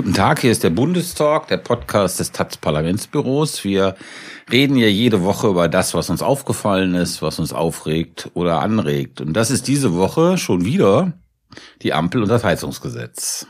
Guten Tag, hier ist der Bundestalk, der Podcast des taz Parlamentsbüros. Wir reden ja jede Woche über das, was uns aufgefallen ist, was uns aufregt oder anregt. Und das ist diese Woche schon wieder die Ampel und das Heizungsgesetz.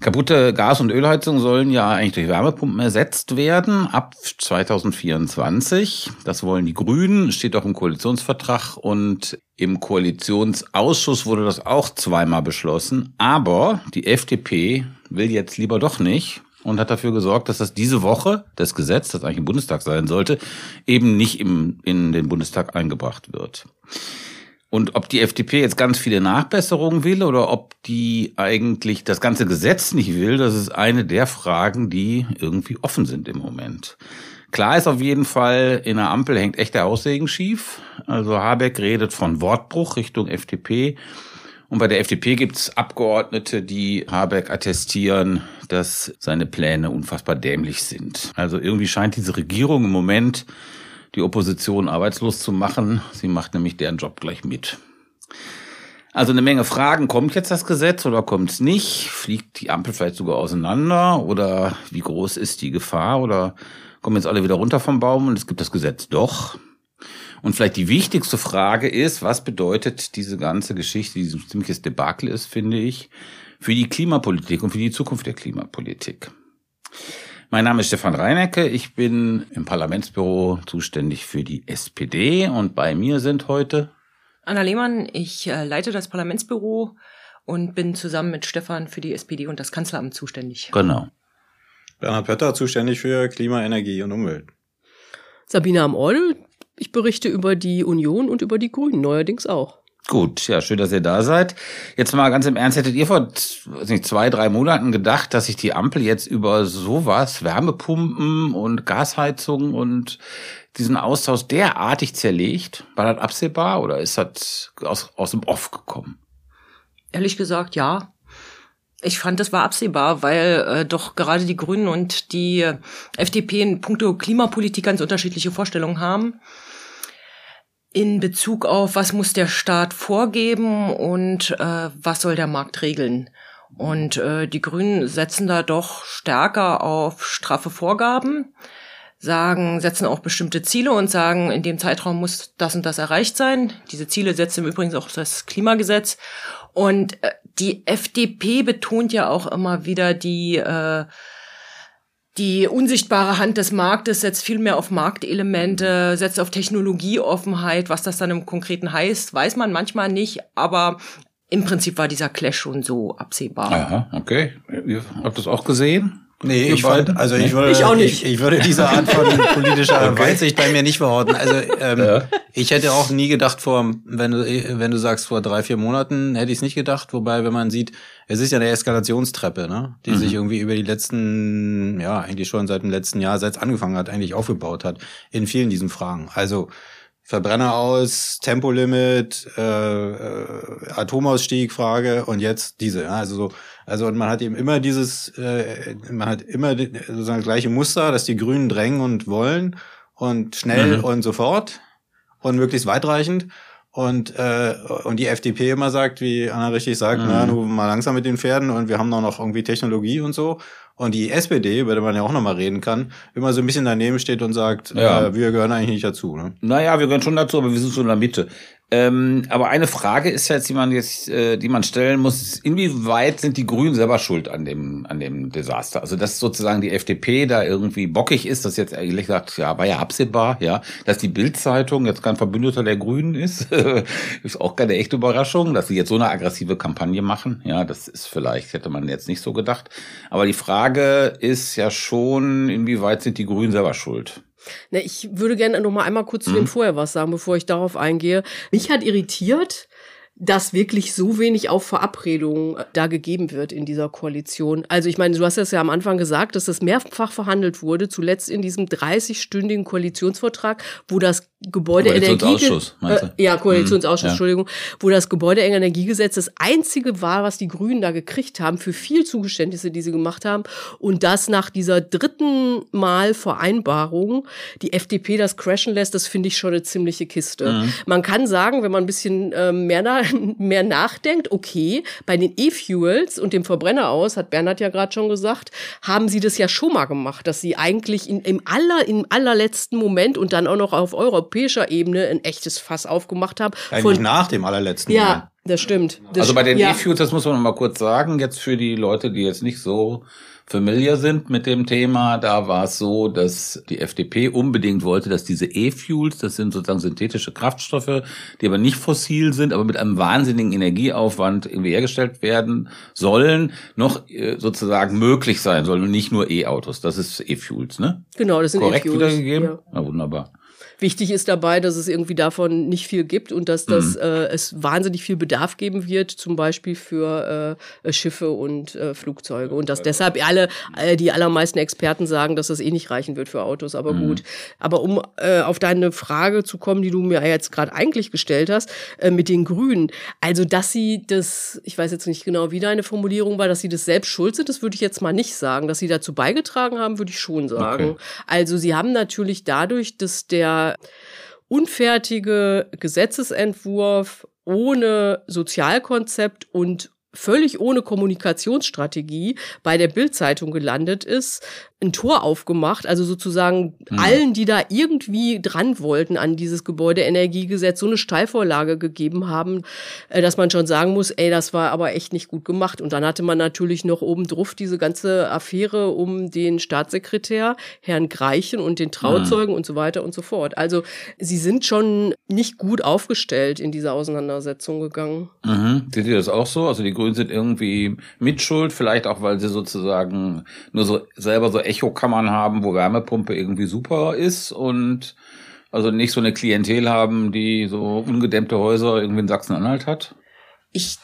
Kaputte Gas- und Ölheizungen sollen ja eigentlich durch Wärmepumpen ersetzt werden ab 2024. Das wollen die Grünen, steht auch im Koalitionsvertrag und im Koalitionsausschuss wurde das auch zweimal beschlossen. Aber die FDP will jetzt lieber doch nicht und hat dafür gesorgt, dass das diese Woche, das Gesetz, das eigentlich im Bundestag sein sollte, eben nicht im, in den Bundestag eingebracht wird. Und ob die FDP jetzt ganz viele Nachbesserungen will oder ob die eigentlich das ganze Gesetz nicht will, das ist eine der Fragen, die irgendwie offen sind im Moment. Klar ist auf jeden Fall, in der Ampel hängt echt der Aussegen schief. Also Habeck redet von Wortbruch Richtung FDP. Und bei der FDP gibt es Abgeordnete, die Habeck attestieren, dass seine Pläne unfassbar dämlich sind. Also irgendwie scheint diese Regierung im Moment die Opposition arbeitslos zu machen. Sie macht nämlich deren Job gleich mit. Also eine Menge Fragen. Kommt jetzt das Gesetz oder kommt es nicht? Fliegt die Ampel vielleicht sogar auseinander? Oder wie groß ist die Gefahr? Oder kommen jetzt alle wieder runter vom Baum und es gibt das Gesetz doch? Und vielleicht die wichtigste Frage ist, was bedeutet diese ganze Geschichte, die so ein ziemliches Debakel ist, finde ich, für die Klimapolitik und für die Zukunft der Klimapolitik? Mein Name ist Stefan Reinecke. Ich bin im Parlamentsbüro zuständig für die SPD und bei mir sind heute Anna Lehmann. Ich äh, leite das Parlamentsbüro und bin zusammen mit Stefan für die SPD und das Kanzleramt zuständig. Genau. Bernhard Pötter, zuständig für Klima, Energie und Umwelt. Sabine Amordel, ich berichte über die Union und über die Grünen neuerdings auch. Gut, ja, schön, dass ihr da seid. Jetzt mal ganz im Ernst, hättet ihr vor weiß nicht, zwei, drei Monaten gedacht, dass sich die Ampel jetzt über sowas, Wärmepumpen und Gasheizung und diesen Austausch derartig zerlegt? War das absehbar oder ist das aus, aus dem Off gekommen? Ehrlich gesagt, ja. Ich fand, das war absehbar, weil äh, doch gerade die Grünen und die äh, FDP in puncto Klimapolitik ganz unterschiedliche Vorstellungen haben in Bezug auf, was muss der Staat vorgeben und äh, was soll der Markt regeln. Und äh, die Grünen setzen da doch stärker auf straffe Vorgaben, sagen, setzen auch bestimmte Ziele und sagen, in dem Zeitraum muss das und das erreicht sein. Diese Ziele setzt im Übrigen auch das Klimagesetz. Und äh, die FDP betont ja auch immer wieder die äh, die unsichtbare Hand des Marktes setzt viel mehr auf Marktelemente, setzt auf Technologieoffenheit. Was das dann im Konkreten heißt, weiß man manchmal nicht, aber im Prinzip war dieser Clash schon so absehbar. Aha, okay. Ihr habt das auch gesehen? Nee, ich fand, also ich würde, ich, auch nicht. Ich, ich würde diese Art von politischer okay. Weitsicht bei mir nicht verorten. Also ähm, ja. Ich hätte auch nie gedacht vor, wenn du wenn du sagst vor drei vier Monaten hätte ich es nicht gedacht. Wobei, wenn man sieht, es ist ja eine Eskalationstreppe, ne, die mhm. sich irgendwie über die letzten, ja eigentlich schon seit dem letzten Jahr, seit es angefangen hat, eigentlich aufgebaut hat in vielen diesen Fragen. Also Verbrenner aus, Tempolimit, äh, äh, Atomausstieg, Frage und jetzt diese. Ja, also so, also und man hat eben immer dieses, äh, man hat immer sozusagen das gleiche Muster, dass die Grünen drängen und wollen und schnell mhm. und sofort und möglichst weitreichend. Und, äh, und die FDP immer sagt, wie Anna richtig sagt, mhm. na, nur mal langsam mit den Pferden und wir haben doch noch irgendwie Technologie und so. Und die SPD, über die man ja auch nochmal reden kann, immer so ein bisschen daneben steht und sagt, ja. äh, wir gehören eigentlich nicht dazu. Ne? Naja, wir gehören schon dazu, aber wir sind so in der Mitte. Ähm, aber eine Frage ist jetzt, die man jetzt, äh, die man stellen muss, inwieweit sind die Grünen selber schuld an dem, an dem Desaster? Also, dass sozusagen die FDP da irgendwie bockig ist, das jetzt ehrlich gesagt, ja, war ja absehbar, ja, dass die Bildzeitung jetzt kein Verbündeter der Grünen ist, ist auch keine echte Überraschung, dass sie jetzt so eine aggressive Kampagne machen, ja, das ist vielleicht, hätte man jetzt nicht so gedacht. Aber die Frage ist ja schon, inwieweit sind die Grünen selber schuld? Na, ich würde gerne noch mal einmal kurz zu dem mhm. vorher was sagen, bevor ich darauf eingehe. Mich hat irritiert, dass wirklich so wenig auf Verabredungen da gegeben wird in dieser Koalition. Also ich meine, du hast das ja am Anfang gesagt, dass das mehrfach verhandelt wurde, zuletzt in diesem 30-stündigen Koalitionsvertrag, wo das Gebäudeenergie äh, ja Koalitionsausschuss, hm, ja. Entschuldigung, wo das Gebäudeenergiegesetz das einzige war, was die Grünen da gekriegt haben für viel Zugeständnisse, die sie gemacht haben und das nach dieser dritten Mal Vereinbarung die FDP das crashen lässt, das finde ich schon eine ziemliche Kiste. Mhm. Man kann sagen, wenn man ein bisschen äh, mehr, mehr nachdenkt, okay, bei den E-Fuels und dem Verbrenner aus, hat Bernhard ja gerade schon gesagt, haben sie das ja schon mal gemacht, dass sie eigentlich in, im aller, im allerletzten Moment und dann auch noch auf Euro europäischer Ebene ein echtes Fass aufgemacht haben. Eigentlich von, nach dem allerletzten Ja, Moment. das stimmt. Das also bei den ja. E-Fuels, das muss man noch mal kurz sagen, jetzt für die Leute, die jetzt nicht so familiar sind mit dem Thema, da war es so, dass die FDP unbedingt wollte, dass diese E-Fuels, das sind sozusagen synthetische Kraftstoffe, die aber nicht fossil sind, aber mit einem wahnsinnigen Energieaufwand irgendwie hergestellt werden sollen, noch äh, sozusagen möglich sein sollen und nicht nur E-Autos. Das ist E-Fuels, ne? Genau, das sind E-Fuels. Korrekt wiedergegeben? Ja. Na, wunderbar. Wichtig ist dabei, dass es irgendwie davon nicht viel gibt und dass das, mhm. äh, es wahnsinnig viel Bedarf geben wird, zum Beispiel für äh, Schiffe und äh, Flugzeuge. Und dass deshalb alle, äh, die allermeisten Experten sagen, dass das eh nicht reichen wird für Autos. Aber mhm. gut. Aber um äh, auf deine Frage zu kommen, die du mir jetzt gerade eigentlich gestellt hast, äh, mit den Grünen. Also, dass sie das, ich weiß jetzt nicht genau, wie deine Formulierung war, dass sie das selbst schuld sind, das würde ich jetzt mal nicht sagen. Dass sie dazu beigetragen haben, würde ich schon sagen. Okay. Also, sie haben natürlich dadurch, dass der unfertige Gesetzesentwurf ohne Sozialkonzept und völlig ohne Kommunikationsstrategie bei der Bildzeitung gelandet ist, ein Tor aufgemacht, also sozusagen mhm. allen, die da irgendwie dran wollten an dieses Gebäudeenergiegesetz, so eine Steilvorlage gegeben haben, äh, dass man schon sagen muss, ey, das war aber echt nicht gut gemacht. Und dann hatte man natürlich noch oben drauf diese ganze Affäre um den Staatssekretär, Herrn Greichen und den Trauzeugen mhm. und so weiter und so fort. Also sie sind schon nicht gut aufgestellt in dieser Auseinandersetzung gegangen. Mhm. Seht ihr das auch so? Also die Grünen sind irgendwie mitschuld, vielleicht auch, weil sie sozusagen nur so selber so Echokammern haben, wo Wärmepumpe irgendwie super ist und also nicht so eine Klientel haben, die so ungedämmte Häuser irgendwie in Sachsen-Anhalt hat? Ich,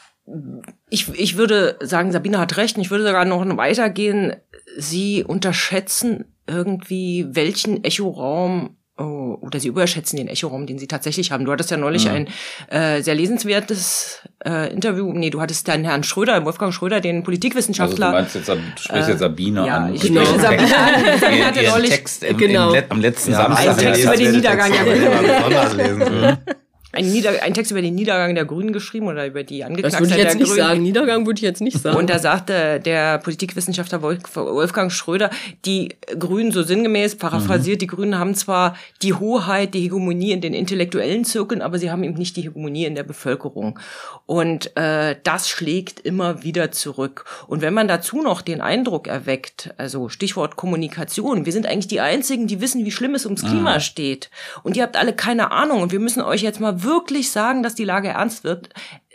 ich, ich würde sagen, Sabine hat recht. Ich würde sogar noch weitergehen. Sie unterschätzen irgendwie, welchen Echoraum Oh, oder sie überschätzen den Echoraum, den sie tatsächlich haben. Du hattest ja neulich ja. ein äh, sehr lesenswertes äh, Interview. Nee, du hattest dann Herrn Schröder, Wolfgang Schröder, den Politikwissenschaftler. Also du, meinst jetzt, du sprichst jetzt Sabine äh, ja, an. Ich genau. spreche Sabine an. Sabine hatte neulich Text im, genau. im, am letzten ja, Samstag. Ein Text über den Niedergang. Ja, ein, Nieder ein Text über den Niedergang der Grünen geschrieben oder über die Angeknacktheit Das würde ich jetzt nicht sagen. Niedergang würde ich jetzt nicht sagen. Und da sagte der Politikwissenschaftler Wolfgang Schröder, die Grünen, so sinngemäß paraphrasiert, mhm. die Grünen haben zwar die Hoheit, die Hegemonie in den intellektuellen Zirkeln, aber sie haben eben nicht die Hegemonie in der Bevölkerung. Und äh, das schlägt immer wieder zurück. Und wenn man dazu noch den Eindruck erweckt, also Stichwort Kommunikation, wir sind eigentlich die Einzigen, die wissen, wie schlimm es ums Klima mhm. steht. Und ihr habt alle keine Ahnung. Und wir müssen euch jetzt mal wirklich sagen, dass die Lage ernst wird,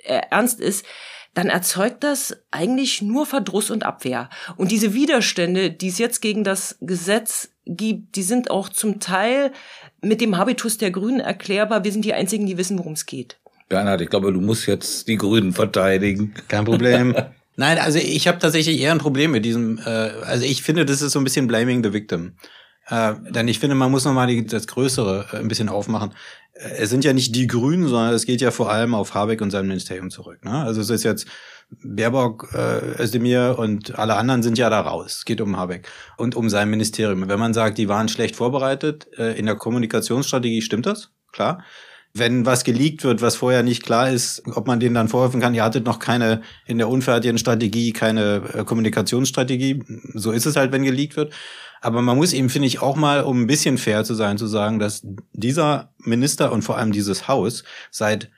äh, ernst ist, dann erzeugt das eigentlich nur Verdruss und Abwehr. Und diese Widerstände, die es jetzt gegen das Gesetz gibt, die sind auch zum Teil mit dem Habitus der Grünen erklärbar. Wir sind die Einzigen, die wissen, worum es geht. Bernhard, ich glaube, du musst jetzt die Grünen verteidigen. Kein Problem. Nein, also ich habe tatsächlich eher ein Problem mit diesem, äh, also ich finde, das ist so ein bisschen blaming the victim. Äh, denn ich finde, man muss nochmal das Größere äh, ein bisschen aufmachen. Es sind ja nicht die Grünen, sondern es geht ja vor allem auf Habeck und sein Ministerium zurück. Ne? Also es ist jetzt Baerbock, äh, Özdemir und alle anderen sind ja da raus. Es geht um Habeck und um sein Ministerium. Wenn man sagt, die waren schlecht vorbereitet äh, in der Kommunikationsstrategie, stimmt das? Klar. Wenn was geleakt wird, was vorher nicht klar ist, ob man denen dann vorwerfen kann, ihr hattet noch keine in der unfertigen Strategie, keine äh, Kommunikationsstrategie. So ist es halt, wenn geleakt wird. Aber man muss eben, finde ich, auch mal, um ein bisschen fair zu sein, zu sagen, dass dieser Minister und vor allem dieses Haus seit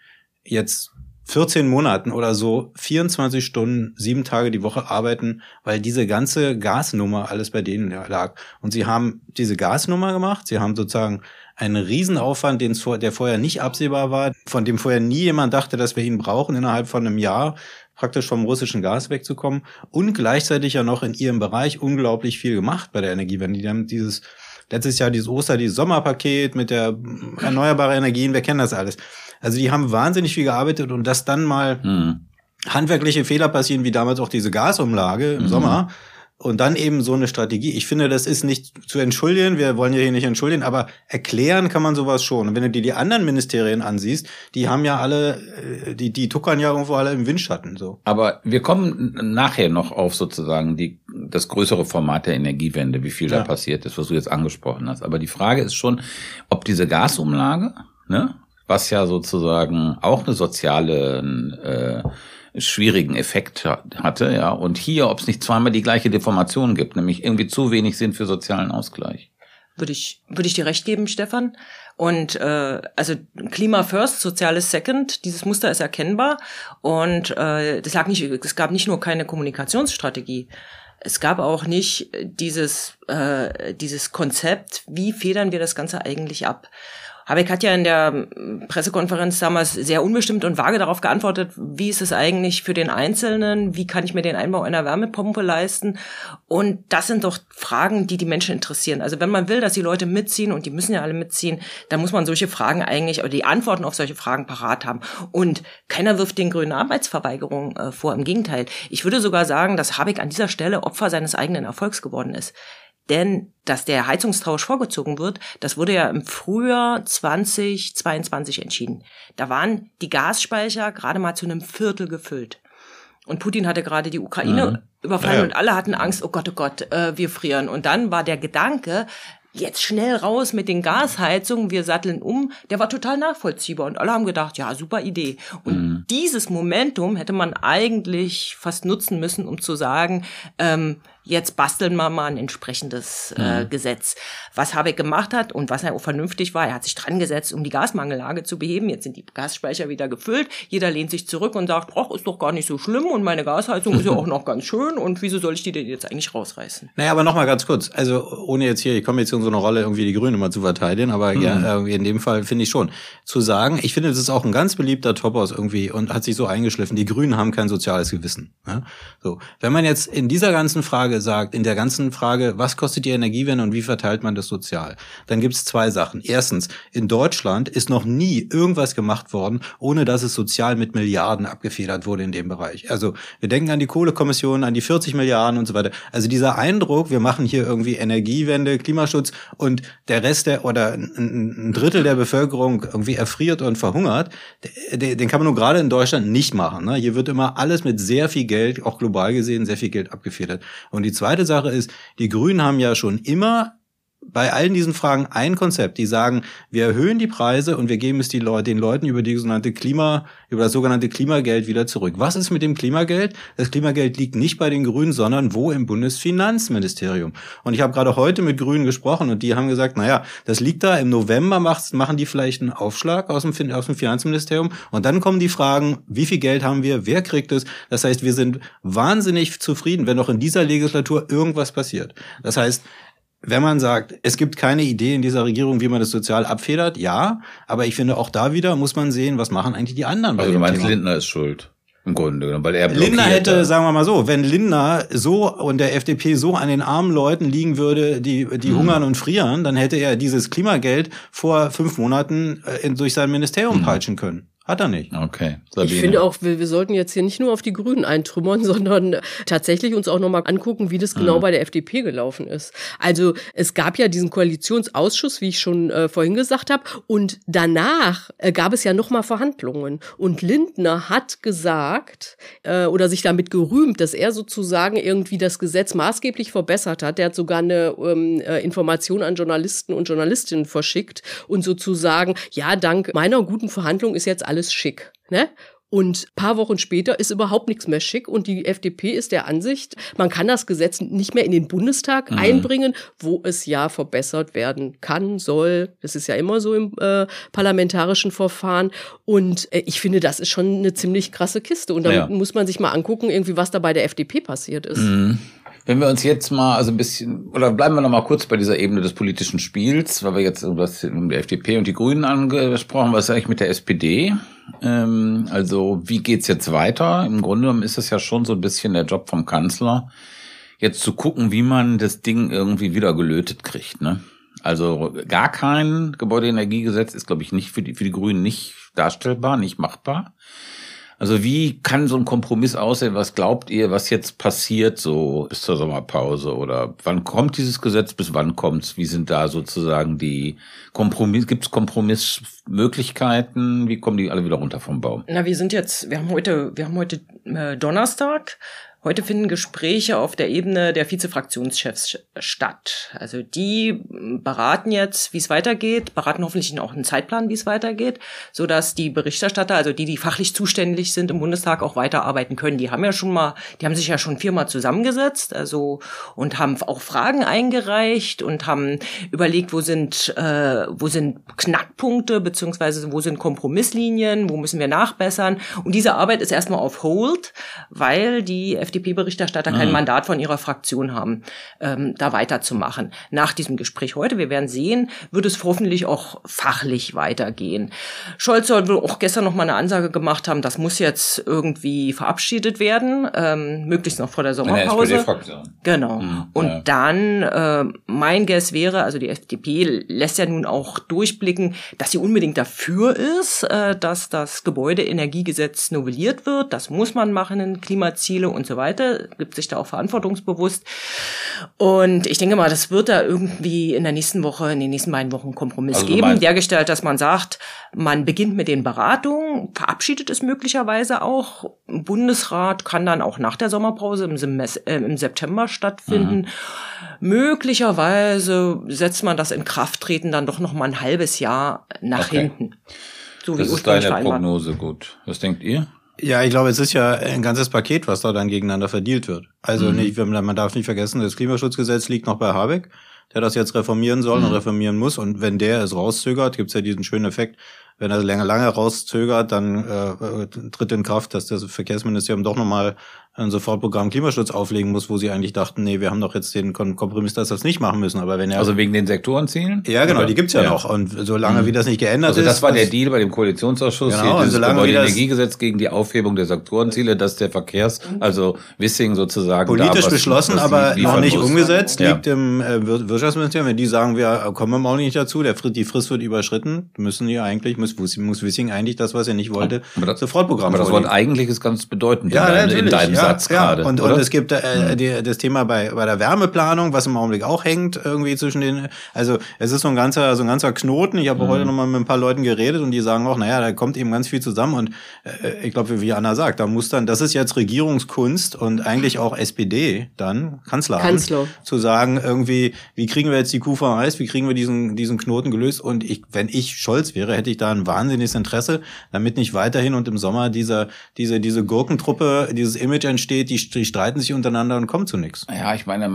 jetzt 14 Monaten oder so 24 Stunden, sieben Tage die Woche arbeiten, weil diese ganze Gasnummer alles bei denen lag. Und sie haben diese Gasnummer gemacht, sie haben sozusagen einen Riesenaufwand, den der vorher nicht absehbar war, von dem vorher nie jemand dachte, dass wir ihn brauchen innerhalb von einem Jahr praktisch vom russischen Gas wegzukommen und gleichzeitig ja noch in ihrem Bereich unglaublich viel gemacht bei der Energiewende. Die haben dieses letztes Jahr dieses Oster, dieses Sommerpaket mit der erneuerbaren Energien, wir kennen das alles. Also die haben wahnsinnig viel gearbeitet und dass dann mal mhm. handwerkliche Fehler passieren, wie damals auch diese Gasumlage im mhm. Sommer, und dann eben so eine Strategie. Ich finde, das ist nicht zu entschuldigen. Wir wollen ja hier nicht entschuldigen, aber erklären kann man sowas schon. Und wenn du dir die anderen Ministerien ansiehst, die haben ja alle, äh, die, die tuckern ja irgendwo alle im Windschatten, so. Aber wir kommen nachher noch auf sozusagen die, das größere Format der Energiewende, wie viel ja. da passiert ist, was du jetzt angesprochen hast. Aber die Frage ist schon, ob diese Gasumlage, ne, was ja sozusagen auch eine soziale, äh, schwierigen Effekt hatte, ja. Und hier, ob es nicht zweimal die gleiche Deformation gibt, nämlich irgendwie zu wenig sind für sozialen Ausgleich. Würde ich, würde ich dir recht geben, Stefan. Und äh, also Klima first, Soziales second, dieses Muster ist erkennbar. Und äh, das lag nicht, es gab nicht nur keine Kommunikationsstrategie, es gab auch nicht dieses, äh, dieses Konzept, wie federn wir das Ganze eigentlich ab. Habeck hat ja in der Pressekonferenz damals sehr unbestimmt und vage darauf geantwortet, wie ist es eigentlich für den Einzelnen, wie kann ich mir den Einbau einer Wärmepumpe leisten? Und das sind doch Fragen, die die Menschen interessieren. Also wenn man will, dass die Leute mitziehen, und die müssen ja alle mitziehen, dann muss man solche Fragen eigentlich, oder die Antworten auf solche Fragen parat haben. Und keiner wirft den Grünen Arbeitsverweigerung äh, vor, im Gegenteil. Ich würde sogar sagen, dass Habeck an dieser Stelle Opfer seines eigenen Erfolgs geworden ist. Denn dass der Heizungstausch vorgezogen wird, das wurde ja im Frühjahr 2022 entschieden. Da waren die Gasspeicher gerade mal zu einem Viertel gefüllt. Und Putin hatte gerade die Ukraine mhm. überfallen ja. und alle hatten Angst, oh Gott, oh Gott, äh, wir frieren. Und dann war der Gedanke, jetzt schnell raus mit den Gasheizungen, wir satteln um, der war total nachvollziehbar und alle haben gedacht, ja, super Idee. Und mhm. dieses Momentum hätte man eigentlich fast nutzen müssen, um zu sagen, ähm, jetzt basteln wir mal ein entsprechendes äh, mhm. Gesetz. Was Habeck gemacht hat und was er auch vernünftig war, er hat sich dran gesetzt, um die Gasmangellage zu beheben. Jetzt sind die Gasspeicher wieder gefüllt. Jeder lehnt sich zurück und sagt, ach, ist doch gar nicht so schlimm und meine Gasheizung ist ja auch noch ganz schön und wieso soll ich die denn jetzt eigentlich rausreißen? Naja, aber nochmal ganz kurz. Also ohne jetzt hier, ich komme jetzt in so eine Rolle, irgendwie die Grünen immer zu verteidigen, aber mhm. ja, in dem Fall finde ich schon. Zu sagen, ich finde, das ist auch ein ganz beliebter Topos irgendwie und hat sich so eingeschliffen, die Grünen haben kein soziales Gewissen. Ja? So, wenn man jetzt in dieser ganzen Frage Frage sagt, in der ganzen Frage, was kostet die Energiewende und wie verteilt man das sozial, dann gibt es zwei Sachen. Erstens, in Deutschland ist noch nie irgendwas gemacht worden, ohne dass es sozial mit Milliarden abgefedert wurde in dem Bereich. Also wir denken an die Kohlekommission, an die 40 Milliarden und so weiter. Also dieser Eindruck, wir machen hier irgendwie Energiewende, Klimaschutz und der Rest der oder ein Drittel der Bevölkerung irgendwie erfriert und verhungert, den kann man nur gerade in Deutschland nicht machen. Ne? Hier wird immer alles mit sehr viel Geld, auch global gesehen, sehr viel Geld abgefedert. Und und die zweite Sache ist, die Grünen haben ja schon immer bei allen diesen Fragen ein Konzept. Die sagen, wir erhöhen die Preise und wir geben es Leute, den Leuten über die sogenannte Klima, über das sogenannte Klimageld wieder zurück. Was ist mit dem Klimageld? Das Klimageld liegt nicht bei den Grünen, sondern wo im Bundesfinanzministerium. Und ich habe gerade heute mit Grünen gesprochen und die haben gesagt, naja, das liegt da, im November machen die vielleicht einen Aufschlag aus dem, aus dem Finanzministerium und dann kommen die Fragen, wie viel Geld haben wir, wer kriegt es? Das heißt, wir sind wahnsinnig zufrieden, wenn noch in dieser Legislatur irgendwas passiert. Das heißt, wenn man sagt, es gibt keine Idee in dieser Regierung, wie man das sozial abfedert, ja, aber ich finde auch da wieder muss man sehen, was machen eigentlich die anderen. Also du meinst, Thema. Lindner ist schuld. Im Grunde, weil er Lindner hätte, sagen wir mal so, wenn Lindner so und der FDP so an den armen Leuten liegen würde, die, die mhm. hungern und frieren, dann hätte er dieses Klimageld vor fünf Monaten äh, durch sein Ministerium mhm. peitschen können. Hat er nicht. Okay. Sabine. Ich finde auch, wir, wir sollten jetzt hier nicht nur auf die Grünen eintrümmern, sondern tatsächlich uns auch nochmal angucken, wie das genau mhm. bei der FDP gelaufen ist. Also es gab ja diesen Koalitionsausschuss, wie ich schon äh, vorhin gesagt habe, und danach äh, gab es ja nochmal Verhandlungen. Und Lindner hat gesagt äh, oder sich damit gerühmt, dass er sozusagen irgendwie das Gesetz maßgeblich verbessert hat. Der hat sogar eine ähm, äh, Information an Journalisten und Journalistinnen verschickt und sozusagen, ja, dank meiner guten Verhandlung ist jetzt alles schick. Ne? Und paar Wochen später ist überhaupt nichts mehr schick und die FDP ist der Ansicht, man kann das Gesetz nicht mehr in den Bundestag mhm. einbringen, wo es ja verbessert werden kann, soll. Das ist ja immer so im äh, parlamentarischen Verfahren. Und äh, ich finde, das ist schon eine ziemlich krasse Kiste. Und da ja. muss man sich mal angucken, irgendwie, was da bei der FDP passiert ist. Mhm. Wenn wir uns jetzt mal also ein bisschen, oder bleiben wir noch mal kurz bei dieser Ebene des politischen Über weil wir jetzt um die FDP und die Grünen angesprochen, was ist eigentlich mit der SPD? Ähm, also wie geht's jetzt weiter? Im Grunde genommen ist es ja schon so ein bisschen der Job vom Kanzler, jetzt zu gucken, wie man das Ding irgendwie wieder gelötet kriegt. Ne? Also gar kein Gebäudeenergiegesetz ist, glaube ich, nicht für die, für die Grünen nicht darstellbar, nicht machbar. Also wie kann so ein Kompromiss aussehen? Was glaubt ihr, was jetzt passiert so bis zur Sommerpause? Oder wann kommt dieses Gesetz? Bis wann kommt's? Wie sind da sozusagen die Kompromiss? Gibt es Kompromissmöglichkeiten? Wie kommen die alle wieder runter vom Baum? Na, wir sind jetzt, wir haben heute, wir haben heute äh, Donnerstag. Heute finden Gespräche auf der Ebene der Vizefraktionschefs statt. Also die beraten jetzt, wie es weitergeht, beraten hoffentlich auch einen Zeitplan, wie es weitergeht, so dass die Berichterstatter, also die, die fachlich zuständig sind im Bundestag, auch weiterarbeiten können. Die haben ja schon mal, die haben sich ja schon viermal zusammengesetzt, also und haben auch Fragen eingereicht und haben überlegt, wo sind, äh, wo sind Knackpunkte beziehungsweise wo sind Kompromisslinien, wo müssen wir nachbessern. Und diese Arbeit ist erstmal auf Hold, weil die FDP-Berichterstatter kein Mandat von ihrer Fraktion haben, ähm, da weiterzumachen. Nach diesem Gespräch heute, wir werden sehen, wird es hoffentlich auch fachlich weitergehen. Scholz soll wohl auch gestern noch mal eine Ansage gemacht haben, das muss jetzt irgendwie verabschiedet werden, ähm, möglichst noch vor der Sommerpause. Genau. Mhm, Und ja. dann, äh, mein Guess wäre, also die FDP lässt ja nun auch durchblicken, dass sie unbedingt dafür ist, äh, dass das Gebäudeenergiegesetz novelliert wird. Das muss man machen in Klimaziele und so weiter weiter, gibt sich da auch verantwortungsbewusst. Und ich denke mal, das wird da irgendwie in der nächsten Woche, in den nächsten beiden Wochen einen Kompromiss also geben, dergestalt, dass man sagt, man beginnt mit den Beratungen, verabschiedet es möglicherweise auch. Bundesrat kann dann auch nach der Sommerpause im, Semester, äh, im September stattfinden. Mhm. Möglicherweise setzt man das in Kraft treten dann doch noch mal ein halbes Jahr nach okay. hinten. So das ist deine Prognose gut. Was denkt ihr? Ja, ich glaube, es ist ja ein ganzes Paket, was da dann gegeneinander verdealt wird. Also mhm. nicht, man darf nicht vergessen, das Klimaschutzgesetz liegt noch bei Habeck, der das jetzt reformieren soll mhm. und reformieren muss. Und wenn der es rauszögert, gibt's ja diesen schönen Effekt, wenn er lange, lange rauszögert, dann äh, tritt in Kraft, dass das Verkehrsministerium doch nochmal ein Sofortprogramm Klimaschutz auflegen muss, wo sie eigentlich dachten, nee, wir haben doch jetzt den Kompromiss, dass wir das nicht machen müssen. Aber wenn er also wegen den Sektorenzielen? Ja, genau, die gibt's ja, ja. noch. Und solange mhm. wie das nicht geändert also ist. Also das war der Deal bei dem Koalitionsausschuss, genau, hier, dieses Gebäudeenergiegesetz gegen die Aufhebung der Sektorenziele, dass der Verkehrs, also Wissing sozusagen politisch da, was, beschlossen, was aber noch nicht muss. umgesetzt, ja. liegt im äh, Wirtschaftsministerium. Wenn die sagen, wir kommen wir auch nicht dazu, der die Frist wird überschritten, müssen die eigentlich muss, muss Wissing eigentlich das, was er nicht wollte, aber das, Sofortprogramm. Aber das Wort eigentlich ist ganz bedeutend ja, in, deinem, in deinem Satz gerade. Und und es gibt äh, die, das Thema bei, bei der Wärmeplanung, was im Augenblick auch hängt, irgendwie zwischen den, also es ist so ein ganzer, so ein ganzer Knoten. Ich habe mhm. heute nochmal mit ein paar Leuten geredet und die sagen auch, naja, da kommt eben ganz viel zusammen und äh, ich glaube, wie Anna sagt, da muss dann, das ist jetzt Regierungskunst und eigentlich auch SPD dann, Kanzleramt, Kanzler. zu sagen, irgendwie, wie kriegen wir jetzt die Kuh vom Eis, wie kriegen wir diesen, diesen Knoten gelöst und ich, wenn ich Scholz wäre, hätte ich da ein wahnsinniges Interesse, damit nicht weiterhin und im Sommer dieser, diese, diese Gurkentruppe, dieses Image entsteht, die, die streiten sich untereinander und kommen zu nichts. Ja, ich meine,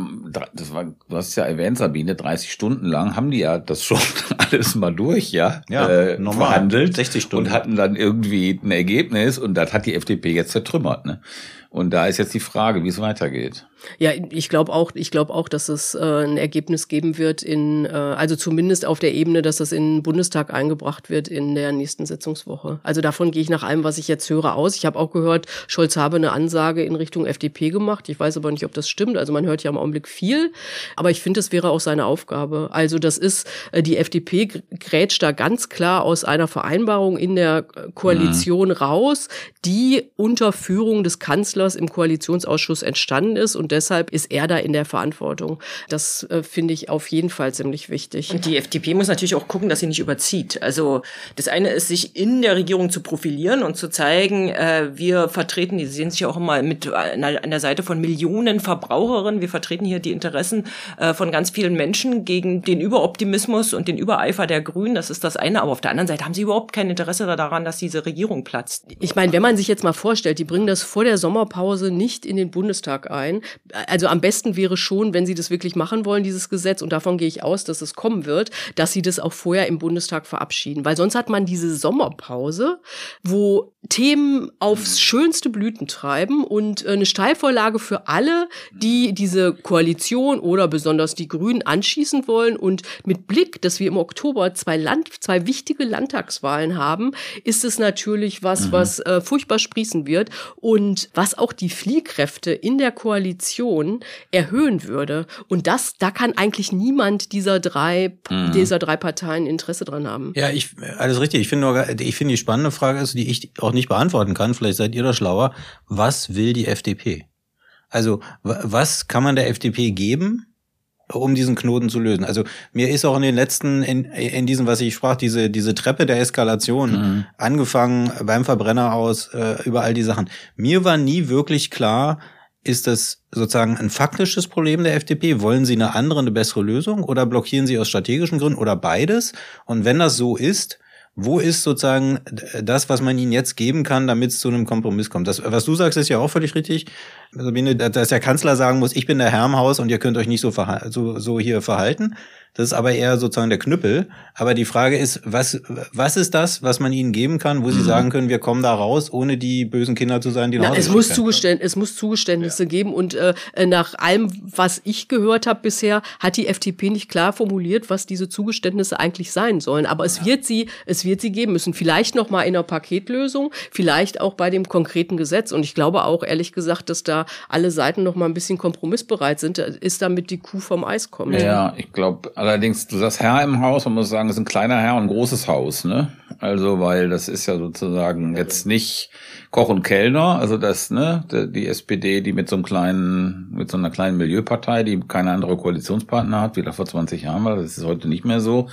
das war, du hast ja erwähnt, Sabine, 30 Stunden lang haben die ja das schon alles mal durch, ja, ja äh, normal. verhandelt 60 Stunden. und hatten dann irgendwie ein Ergebnis und das hat die FDP jetzt zertrümmert, ne? Und da ist jetzt die Frage, wie es weitergeht. Ja, ich glaube auch, ich glaube auch, dass es äh, ein Ergebnis geben wird in, äh, also zumindest auf der Ebene, dass das in den Bundestag eingebracht wird in der nächsten Sitzungswoche. Also davon gehe ich nach allem, was ich jetzt höre, aus. Ich habe auch gehört, Scholz habe eine Ansage in Richtung FDP gemacht. Ich weiß aber nicht, ob das stimmt. Also man hört ja im Augenblick viel, aber ich finde, es wäre auch seine Aufgabe. Also das ist, äh, die FDP grätscht da ganz klar aus einer Vereinbarung in der Koalition mhm. raus, die unter Führung des Kanzlers im Koalitionsausschuss entstanden ist und deshalb ist er da in der Verantwortung. Das äh, finde ich auf jeden Fall ziemlich wichtig. Und die FDP muss natürlich auch gucken, dass sie nicht überzieht. Also das eine ist, sich in der Regierung zu profilieren und zu zeigen, äh, wir vertreten, die sehen sich auch immer mit an der Seite von Millionen Verbraucherinnen, wir vertreten hier die Interessen äh, von ganz vielen Menschen gegen den Überoptimismus und den Übereifer der Grünen. Das ist das eine. Aber auf der anderen Seite haben sie überhaupt kein Interesse daran, dass diese Regierung platzt. Ich meine, wenn man sich jetzt mal vorstellt, die bringen das vor der Sommerpause nicht in den Bundestag ein, also am besten wäre schon, wenn sie das wirklich machen wollen, dieses Gesetz, und davon gehe ich aus, dass es kommen wird, dass sie das auch vorher im Bundestag verabschieden. Weil sonst hat man diese Sommerpause, wo Themen aufs schönste Blüten treiben und äh, eine Steilvorlage für alle, die diese Koalition oder besonders die Grünen anschießen wollen. Und mit Blick, dass wir im Oktober zwei Land, zwei wichtige Landtagswahlen haben, ist es natürlich was, mhm. was äh, furchtbar sprießen wird und was auch die Fliehkräfte in der Koalition Koalition erhöhen würde. Und das, da kann eigentlich niemand dieser drei, mhm. dieser drei Parteien Interesse dran haben. Ja, ich, alles richtig. Ich finde nur, ich finde die spannende Frage ist, die ich auch nicht beantworten kann. Vielleicht seid ihr da schlauer. Was will die FDP? Also, was kann man der FDP geben? um diesen Knoten zu lösen. Also mir ist auch in den letzten, in, in diesem, was ich sprach, diese, diese Treppe der Eskalation, mhm. angefangen beim Verbrenner aus, äh, über all die Sachen. Mir war nie wirklich klar, ist das sozusagen ein faktisches Problem der FDP? Wollen Sie eine andere, eine bessere Lösung oder blockieren Sie aus strategischen Gründen oder beides? Und wenn das so ist, wo ist sozusagen das, was man ihnen jetzt geben kann, damit es zu einem Kompromiss kommt? Das, was du sagst, ist ja auch völlig richtig. Sabine, dass der Kanzler sagen muss, ich bin der Herr im Haus und ihr könnt euch nicht so, so, so hier verhalten. Das ist aber eher sozusagen der Knüppel. Aber die Frage ist, was, was ist das, was man ihnen geben kann, wo sie mhm. sagen können, wir kommen da raus, ohne die bösen Kinder zu sein, die nach Na, es muss, Zugeständ es muss Zugeständnisse ja. geben. Und äh, nach allem, was ich gehört habe bisher, hat die FDP nicht klar formuliert, was diese Zugeständnisse eigentlich sein sollen. Aber es ja. wird sie, es wird sie geben müssen. Vielleicht noch mal in einer Paketlösung, vielleicht auch bei dem konkreten Gesetz. Und ich glaube auch ehrlich gesagt, dass da alle Seiten noch mal ein bisschen kompromissbereit sind. Ist damit die Kuh vom Eis kommt. Ja, ich glaube Allerdings, du sagst Herr im Haus, man muss sagen, es ist ein kleiner Herr und ein großes Haus, ne? Also, weil das ist ja sozusagen jetzt nicht Koch und Kellner, also das, ne, die SPD, die mit so einem kleinen, mit so einer kleinen Milieupartei, die keine andere Koalitionspartner hat, wie da vor 20 Jahren war, das ist heute nicht mehr so,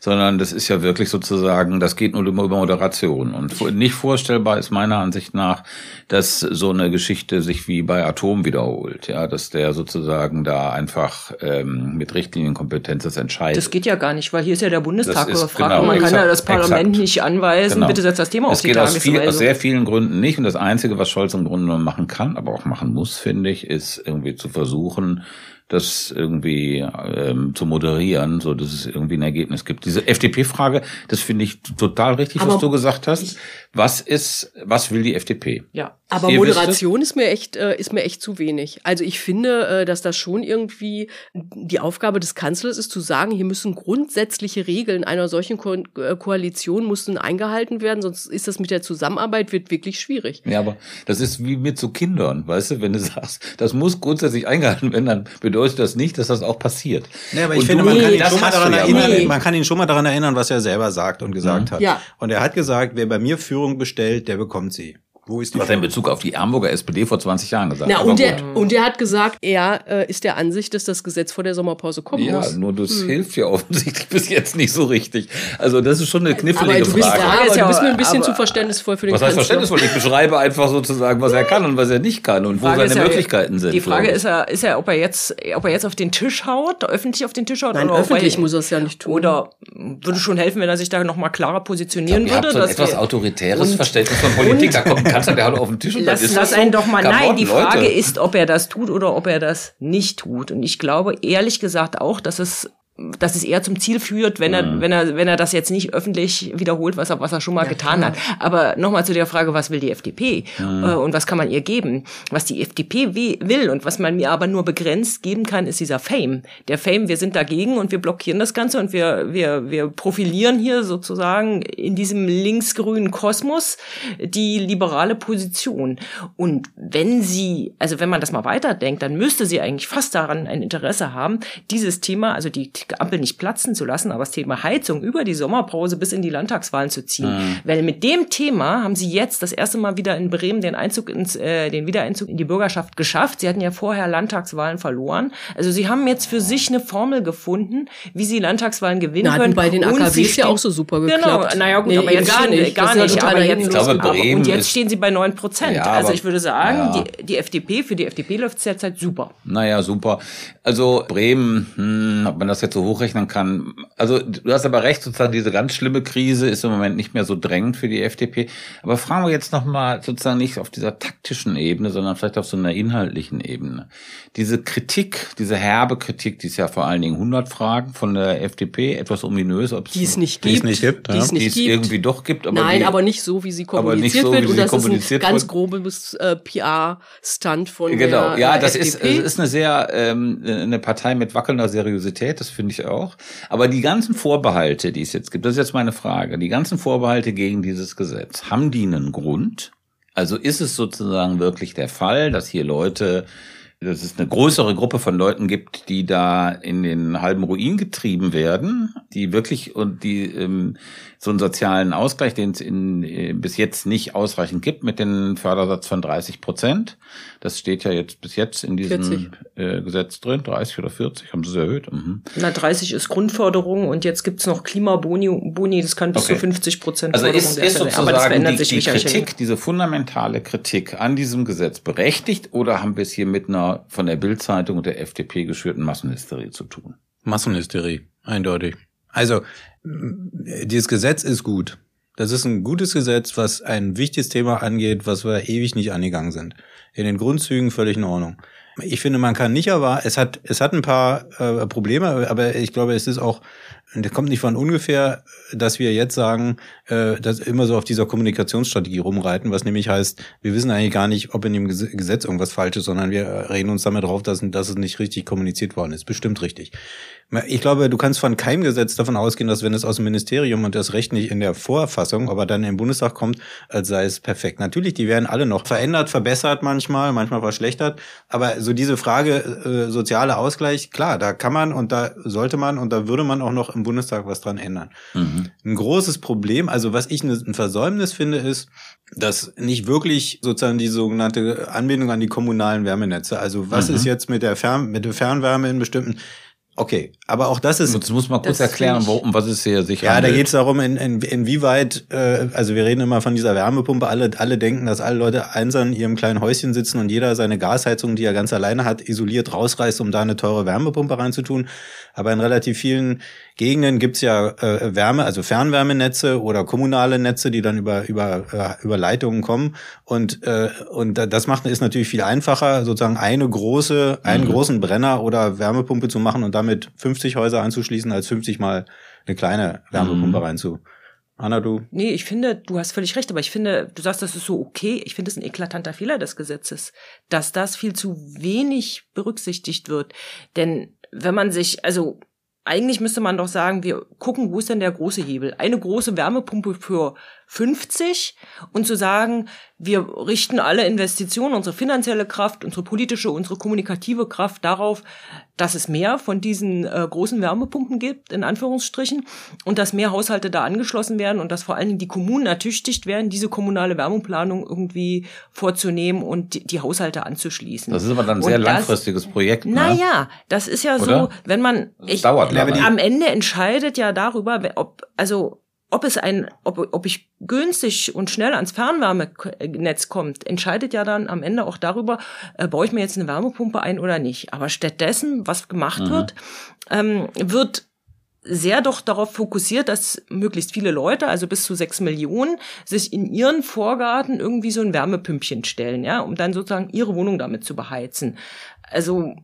sondern das ist ja wirklich sozusagen, das geht nur über Moderation. Und nicht vorstellbar ist meiner Ansicht nach, dass so eine Geschichte sich wie bei Atom wiederholt, ja, dass der sozusagen da einfach ähm, mit Richtlinienkompetenz das entscheidet. Das geht ja gar nicht, weil hier ist ja der Bundestag gefragt genau, und man exakt, kann ja das Parlament exakt. nicht anweisen, genau. bitte setzt das Thema auf die Tagesordnung. Es geht aus, viel, aus sehr vielen Gründen nicht. Und das Einzige, was Scholz im Grunde genommen machen kann, aber auch machen muss, finde ich, ist irgendwie zu versuchen, das irgendwie ähm, zu moderieren, so dass es irgendwie ein Ergebnis gibt. Diese FDP-Frage, das finde ich total richtig, aber was du gesagt hast. Was ist, was will die FDP? Ja, aber Ihr Moderation ist mir echt, äh, ist mir echt zu wenig. Also ich finde, äh, dass das schon irgendwie die Aufgabe des Kanzlers ist, zu sagen, hier müssen grundsätzliche Regeln einer solchen Ko äh, Koalition müssen eingehalten werden, sonst ist das mit der Zusammenarbeit wird wirklich schwierig. Ja, aber das ist wie mit so Kindern, weißt du, wenn du sagst, das muss grundsätzlich eingehalten werden, dann bedeutet das nicht, dass das auch passiert. Nee, aber ich und finde, man, kann ihn schon mal daran erinnern, nee. man kann ihn schon mal daran erinnern, was er selber sagt und gesagt mhm. hat. Ja. Und er hat gesagt, wer bei mir Führung bestellt, der bekommt sie. Wo ist die Was er in Bezug auf die Hamburger SPD vor 20 Jahren gesagt hat. Und, er, und er hat gesagt, er äh, ist der Ansicht, dass das Gesetz vor der Sommerpause kommen ja, muss. Ja, nur das hm. hilft ja offensichtlich bis jetzt nicht so richtig. Also das ist schon eine knifflige aber du bist, Frage. Ja, aber du bist mir ein bisschen aber, zu verständnisvoll für den Was heißt verständnisvoll? Ich beschreibe einfach sozusagen, was er kann und was er nicht kann und wo seine ja, Möglichkeiten sind. Die Frage ist ja, ist ja, ob er jetzt, ob er jetzt auf den Tisch haut, öffentlich auf den Tisch haut. Nein, oder öffentlich muss er es ja nicht tun. Oder würde schon helfen, wenn er sich da noch mal klarer positionieren glaub, würde. Ihr habt so ein etwas autoritäres Verständnis von Politik. Da kommt ein Kanzler, der haut auf den Tisch und lass, dann ist lass einen doch mal. Nein, die Frage Leute. ist, ob er das tut oder ob er das nicht tut. Und ich glaube ehrlich gesagt auch, dass es dass es eher zum Ziel führt, wenn er, mhm. wenn er, wenn er das jetzt nicht öffentlich wiederholt, was er, was er schon mal ja, getan klar. hat. Aber nochmal zu der Frage, was will die FDP mhm. äh, und was kann man ihr geben? Was die FDP will und was man mir aber nur begrenzt geben kann, ist dieser Fame. Der Fame, wir sind dagegen und wir blockieren das Ganze und wir, wir, wir profilieren hier sozusagen in diesem linksgrünen Kosmos die liberale Position. Und wenn sie, also wenn man das mal weiterdenkt, dann müsste sie eigentlich fast daran ein Interesse haben, dieses Thema, also die Ampel nicht platzen zu lassen, aber das Thema Heizung über die Sommerpause bis in die Landtagswahlen zu ziehen. Mhm. Weil mit dem Thema haben sie jetzt das erste Mal wieder in Bremen den Einzug ins, äh, den Wiedereinzug in die Bürgerschaft geschafft. Sie hatten ja vorher Landtagswahlen verloren. Also sie haben jetzt für sich eine Formel gefunden, wie sie Landtagswahlen gewinnen Na, können. Bei den AKWs ja auch so super genau, geklappt. Genau, naja gut, nee, aber jetzt gar nicht. Gar nicht. Aber jetzt, glaube, Bremen und jetzt stehen sie bei neun Prozent. Ja, also ich würde sagen, ja. die, die FDP, für die FDP läuft es derzeit super. Naja, super. Also Bremen, hm, ob man das jetzt so hochrechnen kann. Also du hast aber recht, sozusagen diese ganz schlimme Krise ist im Moment nicht mehr so drängend für die FDP. Aber fragen wir jetzt nochmal sozusagen nicht auf dieser taktischen Ebene, sondern vielleicht auf so einer inhaltlichen Ebene. Diese Kritik, diese herbe Kritik, die ist ja vor allen Dingen 100 Fragen von der FDP, etwas ominös, ob die es nicht gibt, die es nicht gibt, die, es, nicht die es irgendwie doch gibt. Aber Nein, die, aber nicht so, wie sie kommuniziert so, wird. Und das ist ein ganz grobes äh, PR-Stunt von genau. der ja, äh, das FDP. ist, ist eine sehr ähm, eine Partei mit wackelnder Seriosität, das finde ich auch. Aber die ganzen Vorbehalte, die es jetzt gibt, das ist jetzt meine Frage, die ganzen Vorbehalte gegen dieses Gesetz, haben die einen Grund? Also ist es sozusagen wirklich der Fall, dass hier Leute dass es eine größere Gruppe von Leuten gibt, die da in den halben Ruin getrieben werden, die wirklich und die ähm, so einen sozialen Ausgleich, den es in, äh, bis jetzt nicht ausreichend gibt, mit dem Fördersatz von 30 Prozent. Das steht ja jetzt bis jetzt in diesem äh, Gesetz drin, 30 oder 40, haben sie es erhöht. Mhm. Na, 30 ist Grundförderung und jetzt gibt's noch Klimaboni, Boni, das kann bis okay. zu 50 Prozent Also ist, ist sozusagen Aber das verändert die, sich die Kritik, diese fundamentale Kritik an diesem Gesetz berechtigt oder haben wir es hier mit einer von der Bildzeitung und der FDP geschürten Massenhysterie zu tun? Massenhysterie, eindeutig. Also dieses Gesetz ist gut. Das ist ein gutes Gesetz, was ein wichtiges Thema angeht, was wir ewig nicht angegangen sind. In den Grundzügen völlig in Ordnung. Ich finde, man kann nicht erwarten, es hat, es hat ein paar äh, Probleme, aber ich glaube, es ist auch, das kommt nicht von ungefähr, dass wir jetzt sagen, äh, dass immer so auf dieser Kommunikationsstrategie rumreiten, was nämlich heißt, wir wissen eigentlich gar nicht, ob in dem Gesetz irgendwas falsch ist, sondern wir reden uns damit drauf, dass, dass es nicht richtig kommuniziert worden ist. Bestimmt richtig. Ich glaube, du kannst von keinem Gesetz davon ausgehen, dass wenn es aus dem Ministerium und das Recht nicht in der Vorfassung, aber dann im Bundestag kommt, als sei es perfekt. Natürlich, die werden alle noch verändert, verbessert manchmal, manchmal verschlechtert. Aber so diese Frage äh, soziale Ausgleich, klar, da kann man und da sollte man und da würde man auch noch im Bundestag was dran ändern. Mhm. Ein großes Problem, also was ich ein Versäumnis finde, ist, dass nicht wirklich sozusagen die sogenannte Anbindung an die kommunalen Wärmenetze, also was mhm. ist jetzt mit der, Fern mit der Fernwärme in bestimmten Okay, aber auch das ist. Das muss man kurz erklären, wo, um was es hier sich Ja, handelt. da geht es darum, in, in, inwieweit, äh, also wir reden immer von dieser Wärmepumpe, alle, alle denken, dass alle Leute einsam in ihrem kleinen Häuschen sitzen und jeder seine Gasheizung, die er ganz alleine hat, isoliert rausreißt, um da eine teure Wärmepumpe reinzutun. Aber in relativ vielen Gegenden gibt's ja äh, Wärme, also Fernwärmenetze oder kommunale Netze, die dann über, über, äh, über Leitungen kommen. Und, äh, und das macht ist natürlich viel einfacher, sozusagen eine große, einen mhm. großen Brenner oder Wärmepumpe zu machen und damit 50 Häuser anzuschließen, als 50 mal eine kleine Wärmepumpe mhm. reinzu. Anna, du? Nee, ich finde, du hast völlig recht, aber ich finde, du sagst, das ist so okay. Ich finde es ein eklatanter Fehler des Gesetzes, dass das viel zu wenig berücksichtigt wird. Denn wenn man sich, also eigentlich müsste man doch sagen, wir gucken, wo ist denn der große Hebel? Eine große Wärmepumpe für 50 und zu sagen, wir richten alle Investitionen, unsere finanzielle Kraft, unsere politische, unsere kommunikative Kraft darauf, dass es mehr von diesen äh, großen Wärmepumpen gibt, in Anführungsstrichen, und dass mehr Haushalte da angeschlossen werden und dass vor allen Dingen die Kommunen ertüchtigt werden, diese kommunale Wärmeplanung irgendwie vorzunehmen und die, die Haushalte anzuschließen. Das ist aber dann ein sehr langfristiges Projekt. Ne? Naja, das ist ja Oder? so, wenn man, ich, dauert am Ende entscheidet ja darüber, ob, also ob es ein, ob, ob ich günstig und schnell ans Fernwärmenetz kommt, entscheidet ja dann am Ende auch darüber, äh, baue ich mir jetzt eine Wärmepumpe ein oder nicht. Aber stattdessen, was gemacht mhm. wird, ähm, wird sehr doch darauf fokussiert, dass möglichst viele Leute, also bis zu sechs Millionen, sich in ihren Vorgarten irgendwie so ein Wärmepümpchen stellen, ja, um dann sozusagen ihre Wohnung damit zu beheizen. Also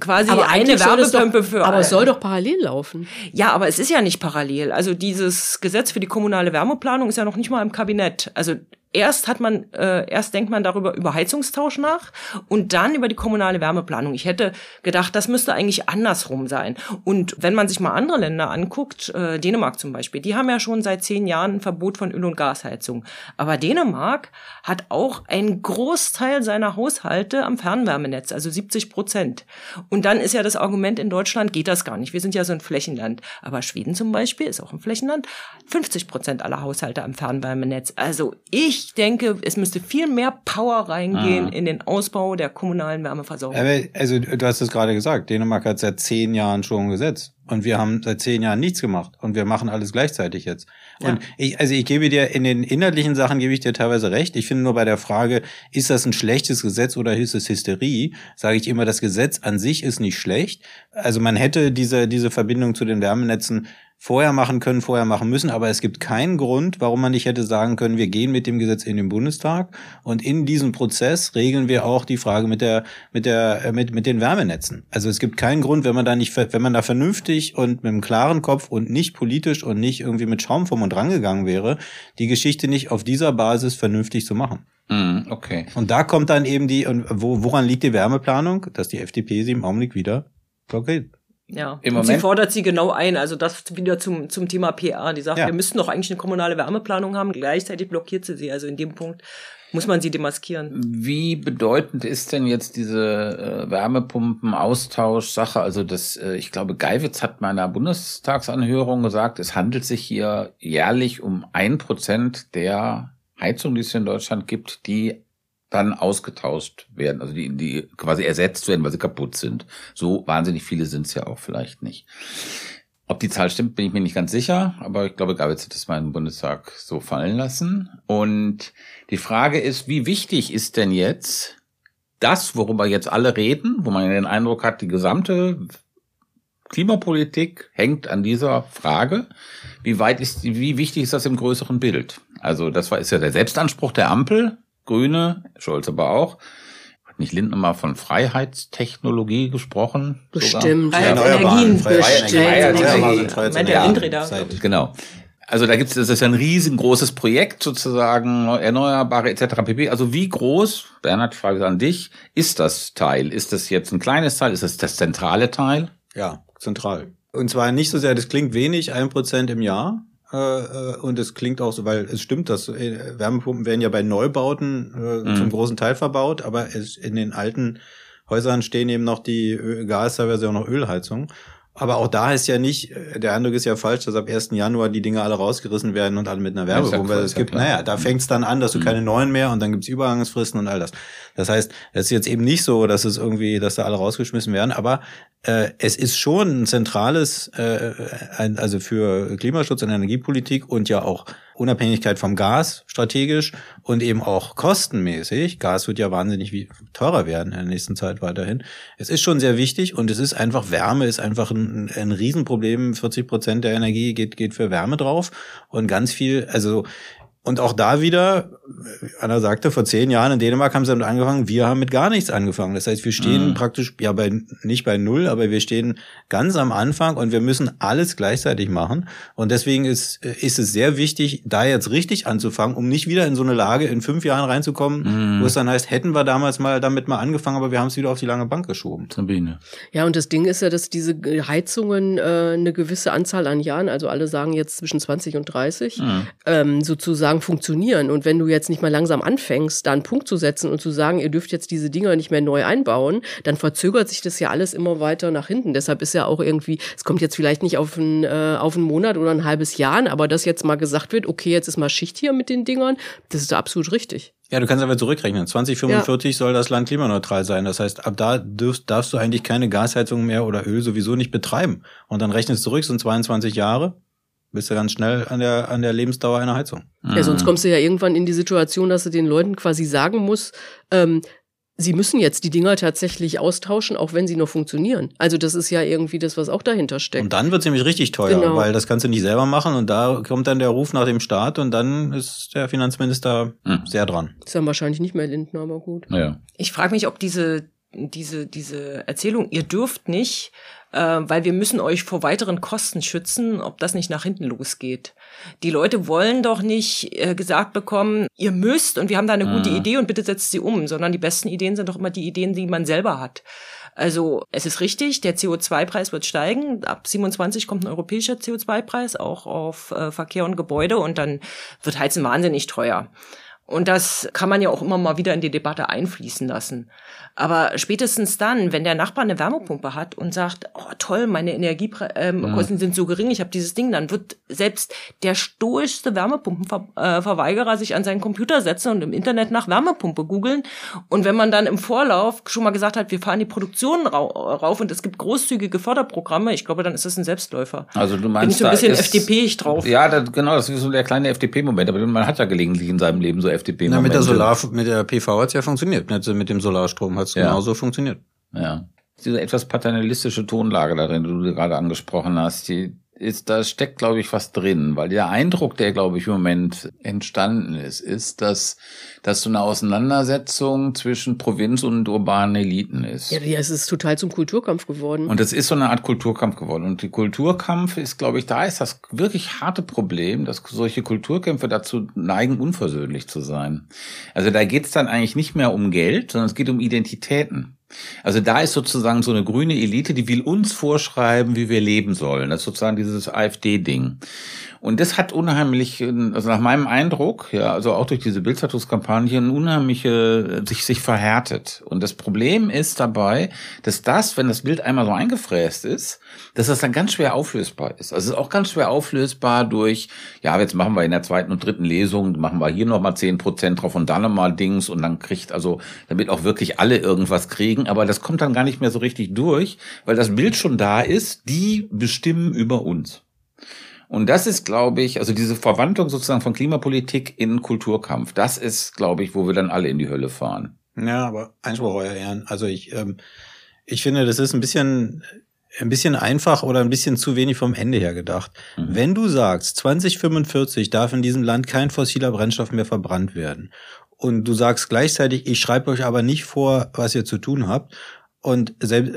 quasi aber eine Wärmepumpe für Aber es soll doch parallel laufen. Ja, aber es ist ja nicht parallel. Also dieses Gesetz für die kommunale Wärmeplanung ist ja noch nicht mal im Kabinett. Also erst hat man, äh, erst denkt man darüber über Heizungstausch nach und dann über die kommunale Wärmeplanung. Ich hätte gedacht, das müsste eigentlich andersrum sein. Und wenn man sich mal andere Länder anguckt, äh, Dänemark zum Beispiel, die haben ja schon seit zehn Jahren ein Verbot von Öl- und Gasheizung. Aber Dänemark hat auch einen Großteil seiner Haushalte am Fernwärmenetz, also 70 Prozent. Und dann ist ja das Argument, in Deutschland geht das gar nicht. Wir sind ja so ein Flächenland. Aber Schweden zum Beispiel ist auch ein Flächenland. 50 Prozent aller Haushalte am Fernwärmenetz. Also ich ich denke, es müsste viel mehr Power reingehen ah. in den Ausbau der kommunalen Wärmeversorgung. also du hast es gerade gesagt, Dänemark hat seit zehn Jahren schon gesetzt. Und wir haben seit zehn Jahren nichts gemacht. Und wir machen alles gleichzeitig jetzt. Ja. Und ich, also ich gebe dir, in den inhaltlichen Sachen gebe ich dir teilweise recht. Ich finde nur bei der Frage, ist das ein schlechtes Gesetz oder ist es Hysterie, sage ich immer, das Gesetz an sich ist nicht schlecht. Also man hätte diese, diese Verbindung zu den Wärmenetzen vorher machen können, vorher machen müssen. Aber es gibt keinen Grund, warum man nicht hätte sagen können, wir gehen mit dem Gesetz in den Bundestag und in diesem Prozess regeln wir auch die Frage mit der, mit der, äh, mit, mit den Wärmenetzen. Also es gibt keinen Grund, wenn man da nicht, wenn man da vernünftig und mit einem klaren Kopf und nicht politisch und nicht irgendwie mit Schaum vom und rangegangen wäre, die Geschichte nicht auf dieser Basis vernünftig zu machen. Mm, okay. Und da kommt dann eben die, und wo, woran liegt die Wärmeplanung? Dass die FDP sie im Augenblick wieder blockiert. Ja, Im und sie fordert sie genau ein, also das wieder zum, zum Thema PR. Die sagt, ja. wir müssten doch eigentlich eine kommunale Wärmeplanung haben, gleichzeitig blockiert sie sie. Also in dem Punkt muss man sie demaskieren. Wie bedeutend ist denn jetzt diese äh, Wärmepumpen-Austausch-Sache? Also das, äh, ich glaube, Geiwitz hat meiner Bundestagsanhörung gesagt, es handelt sich hier jährlich um ein Prozent der Heizung, die es in Deutschland gibt, die dann ausgetauscht werden, also die, die quasi ersetzt werden, weil sie kaputt sind. So wahnsinnig viele sind es ja auch vielleicht nicht. Ob die Zahl stimmt, bin ich mir nicht ganz sicher, aber ich glaube, Gabitz hat das mal im Bundestag so fallen lassen. Und die Frage ist, wie wichtig ist denn jetzt das, worüber jetzt alle reden, wo man den Eindruck hat, die gesamte Klimapolitik hängt an dieser Frage. Wie weit ist, wie wichtig ist das im größeren Bild? Also das war, ist ja der Selbstanspruch der Ampel, Grüne, Scholz aber auch. Hat nicht Lindner mal von Freiheitstechnologie gesprochen? Bestimmt. Sogar? Ja, Energien, bestimmt. Mit der Windräder. Genau. Also da gibt es, das ist ja ein riesengroßes Projekt sozusagen, Erneuerbare etc. pp. Also wie groß, Bernhard, Frage an dich, ist das Teil? Ist das jetzt ein kleines Teil? Ist das das zentrale Teil? Ja, zentral. Und zwar nicht so sehr, das klingt wenig, ein Prozent im Jahr. Äh, äh, und es klingt auch so, weil es stimmt, dass äh, Wärmepumpen werden ja bei Neubauten äh, Mhm. zum großen Teil verbaut, aber es, in den alten Häusern stehen eben noch die Gas, teilweise auch noch Ölheizung. Aber auch da ist ja nicht, äh, der Eindruck ist ja falsch, dass ab 1. Januar die Dinge alle rausgerissen werden und alle mit einer klar, es gibt, naja, da fängt es dann an, dass du Mhm. keine neuen mehr und dann gibt's Übergangsfristen und all das. Das heißt, es ist jetzt eben nicht so, dass es irgendwie, dass da alle rausgeschmissen werden, aber äh, es ist schon ein zentrales, äh, ein, also für Klimaschutz und Energiepolitik und ja auch Unabhängigkeit vom Gas strategisch und eben auch kostenmäßig. Gas wird ja wahnsinnig wie, teurer werden in der nächsten Zeit weiterhin. Es ist schon sehr wichtig und es ist einfach, Wärme ist einfach ein, ein Riesenproblem. 40 Prozent der Energie geht, geht für Wärme drauf und ganz viel, also und auch da wieder, Anna sagte, vor zehn Jahren in Dänemark haben sie damit angefangen, wir haben mit gar nichts angefangen. Das heißt, wir stehen Mhm. praktisch, ja, bei, nicht bei Null, aber wir stehen ganz am Anfang und wir müssen alles gleichzeitig machen. Und deswegen ist, ist es sehr wichtig, da jetzt richtig anzufangen, um nicht wieder in so eine Lage in fünf Jahren reinzukommen, Mhm. wo es dann heißt, hätten wir damals mal damit mal angefangen, aber wir haben es wieder auf die lange Bank geschoben. Sabine. Ja, und das Ding ist ja, dass diese Heizungen äh, eine gewisse Anzahl an Jahren, also alle sagen jetzt zwischen 20 und 30, Mhm. ähm, sozusagen funktionieren. Und wenn du jetzt nicht mal langsam anfängst, da einen Punkt zu setzen und zu sagen, ihr dürft jetzt diese Dinger nicht mehr neu einbauen, dann verzögert sich das ja alles immer weiter nach hinten. Deshalb ist ja auch irgendwie, es kommt jetzt vielleicht nicht auf einen, äh, auf einen Monat oder ein halbes Jahr, aber dass jetzt mal gesagt wird, okay, jetzt ist mal Schicht hier mit den Dingern, das ist absolut richtig. Ja, du kannst aber zurückrechnen. 2045 soll das Land klimaneutral sein. Das heißt, ab da dürfst, darfst du eigentlich keine Gasheizung mehr oder Öl sowieso nicht betreiben. Und dann rechnest du zurück, sind 22 Jahre, bist du ganz schnell an der, an der Lebensdauer einer Heizung. Ja, sonst kommst du ja irgendwann in die Situation, dass du den Leuten quasi sagen musst, ähm, sie müssen jetzt die Dinger tatsächlich austauschen, auch wenn sie noch funktionieren. Also das ist ja irgendwie das, was auch dahinter steckt. Und dann wird nämlich richtig teuer, Genau. weil das kannst du nicht selber machen und da kommt dann der Ruf nach dem Staat und dann ist der Finanzminister Mhm. sehr dran. ist dann wahrscheinlich nicht mehr Lindner, aber gut. Ja. Ich frage mich, ob diese, diese, diese Erzählung, ihr dürft nicht, äh, weil wir müssen euch vor weiteren Kosten schützen, ob das nicht nach hinten losgeht. Die Leute wollen doch nicht äh, gesagt bekommen, ihr müsst und wir haben da eine gute Mhm. Idee und bitte setzt sie um, sondern die besten Ideen sind doch immer die Ideen, die man selber hat. Also es ist richtig, der CO2-Preis wird steigen. Ab 27 kommt ein europäischer CO2-Preis auch auf äh, Verkehr und Gebäude und dann wird Heizen wahnsinnig teuer. Und das kann man ja auch immer mal wieder in die Debatte einfließen lassen. Aber spätestens dann, wenn der Nachbar eine Wärmepumpe hat und sagt, oh toll, meine Energiekosten ähm, Kosten sind so gering, ich habe dieses Ding, dann wird selbst der stoischste Wärmepumpenverweigerer sich an seinen Computer setzen und im Internet nach Wärmepumpe googeln. Und wenn man dann im Vorlauf schon mal gesagt hat, wir fahren die Produktion rau rauf und es gibt großzügige Förderprogramme, ich glaube, dann ist das ein Selbstläufer. Also du Bin meinst, ich so ein bisschen FDP-ig drauf. Ja, das, genau, das ist so der kleine FDP-Moment. Aber man hat ja gelegentlich in seinem Leben so Na, FDP-Momente. mit der Solar, mit der PV hat's ja funktioniert. Mit, mit dem Solarstrom hat's Ja. genauso funktioniert. Ja. Diese etwas paternalistische Tonlage darin, die du gerade angesprochen hast, die ist, da steckt, glaube ich, was drin, weil der Eindruck, der, glaube ich, im Moment entstanden ist, ist, dass, dass so eine Auseinandersetzung zwischen Provinz und urbanen Eliten ist. Ja, ja, es ist total zum Kulturkampf geworden. Und es ist so eine Art Kulturkampf geworden. Und die Kulturkampf ist, glaube ich, da ist das wirklich harte Problem, dass solche Kulturkämpfe dazu neigen, unversöhnlich zu sein. Also da geht es dann eigentlich nicht mehr um Geld, sondern es geht um Identitäten. Also da ist sozusagen so eine grüne Elite, die will uns vorschreiben, wie wir leben sollen. Das ist sozusagen dieses AfD-Ding. Und das hat unheimlich, also nach meinem Eindruck, ja, also auch durch diese Bildzeitungskampagne, ein unheimliche, sich, sich verhärtet. Und das Problem ist dabei, dass das, wenn das Bild einmal so eingefräst ist, dass das dann ganz schwer auflösbar ist. Also es ist auch ganz schwer auflösbar durch, ja, jetzt machen wir in der zweiten und dritten Lesung, machen wir hier nochmal zehn Prozent drauf und dann nochmal Dings und dann kriegt, also, damit auch wirklich alle irgendwas kriegen, aber das kommt dann gar nicht mehr so richtig durch, weil das Bild schon da ist, die bestimmen über uns. Und das ist, glaube ich, also diese Verwandlung sozusagen von Klimapolitik in Kulturkampf, das ist, glaube ich, wo wir dann alle in die Hölle fahren. Ja, aber Einspruch, euer Ehren. Also ich, ähm, ich finde, das ist ein bisschen, ein bisschen einfach oder ein bisschen zu wenig vom Ende her gedacht. Mhm. Wenn du sagst, 2045 darf in diesem Land kein fossiler Brennstoff mehr verbrannt werden und du sagst gleichzeitig, ich schreibe euch aber nicht vor, was ihr zu tun habt und selbst,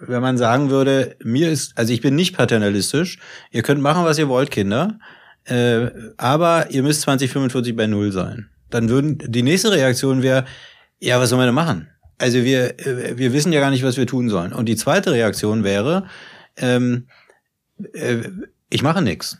wenn man sagen würde, mir ist, also ich bin nicht paternalistisch, ihr könnt machen, was ihr wollt, Kinder, äh, aber ihr müsst 2045 bei Null sein. Dann würden, die nächste Reaktion wäre, ja, was sollen wir denn machen? Also wir, äh, wir wissen ja gar nicht, was wir tun sollen. Und die zweite Reaktion wäre, ähm, äh, ich mache nichts.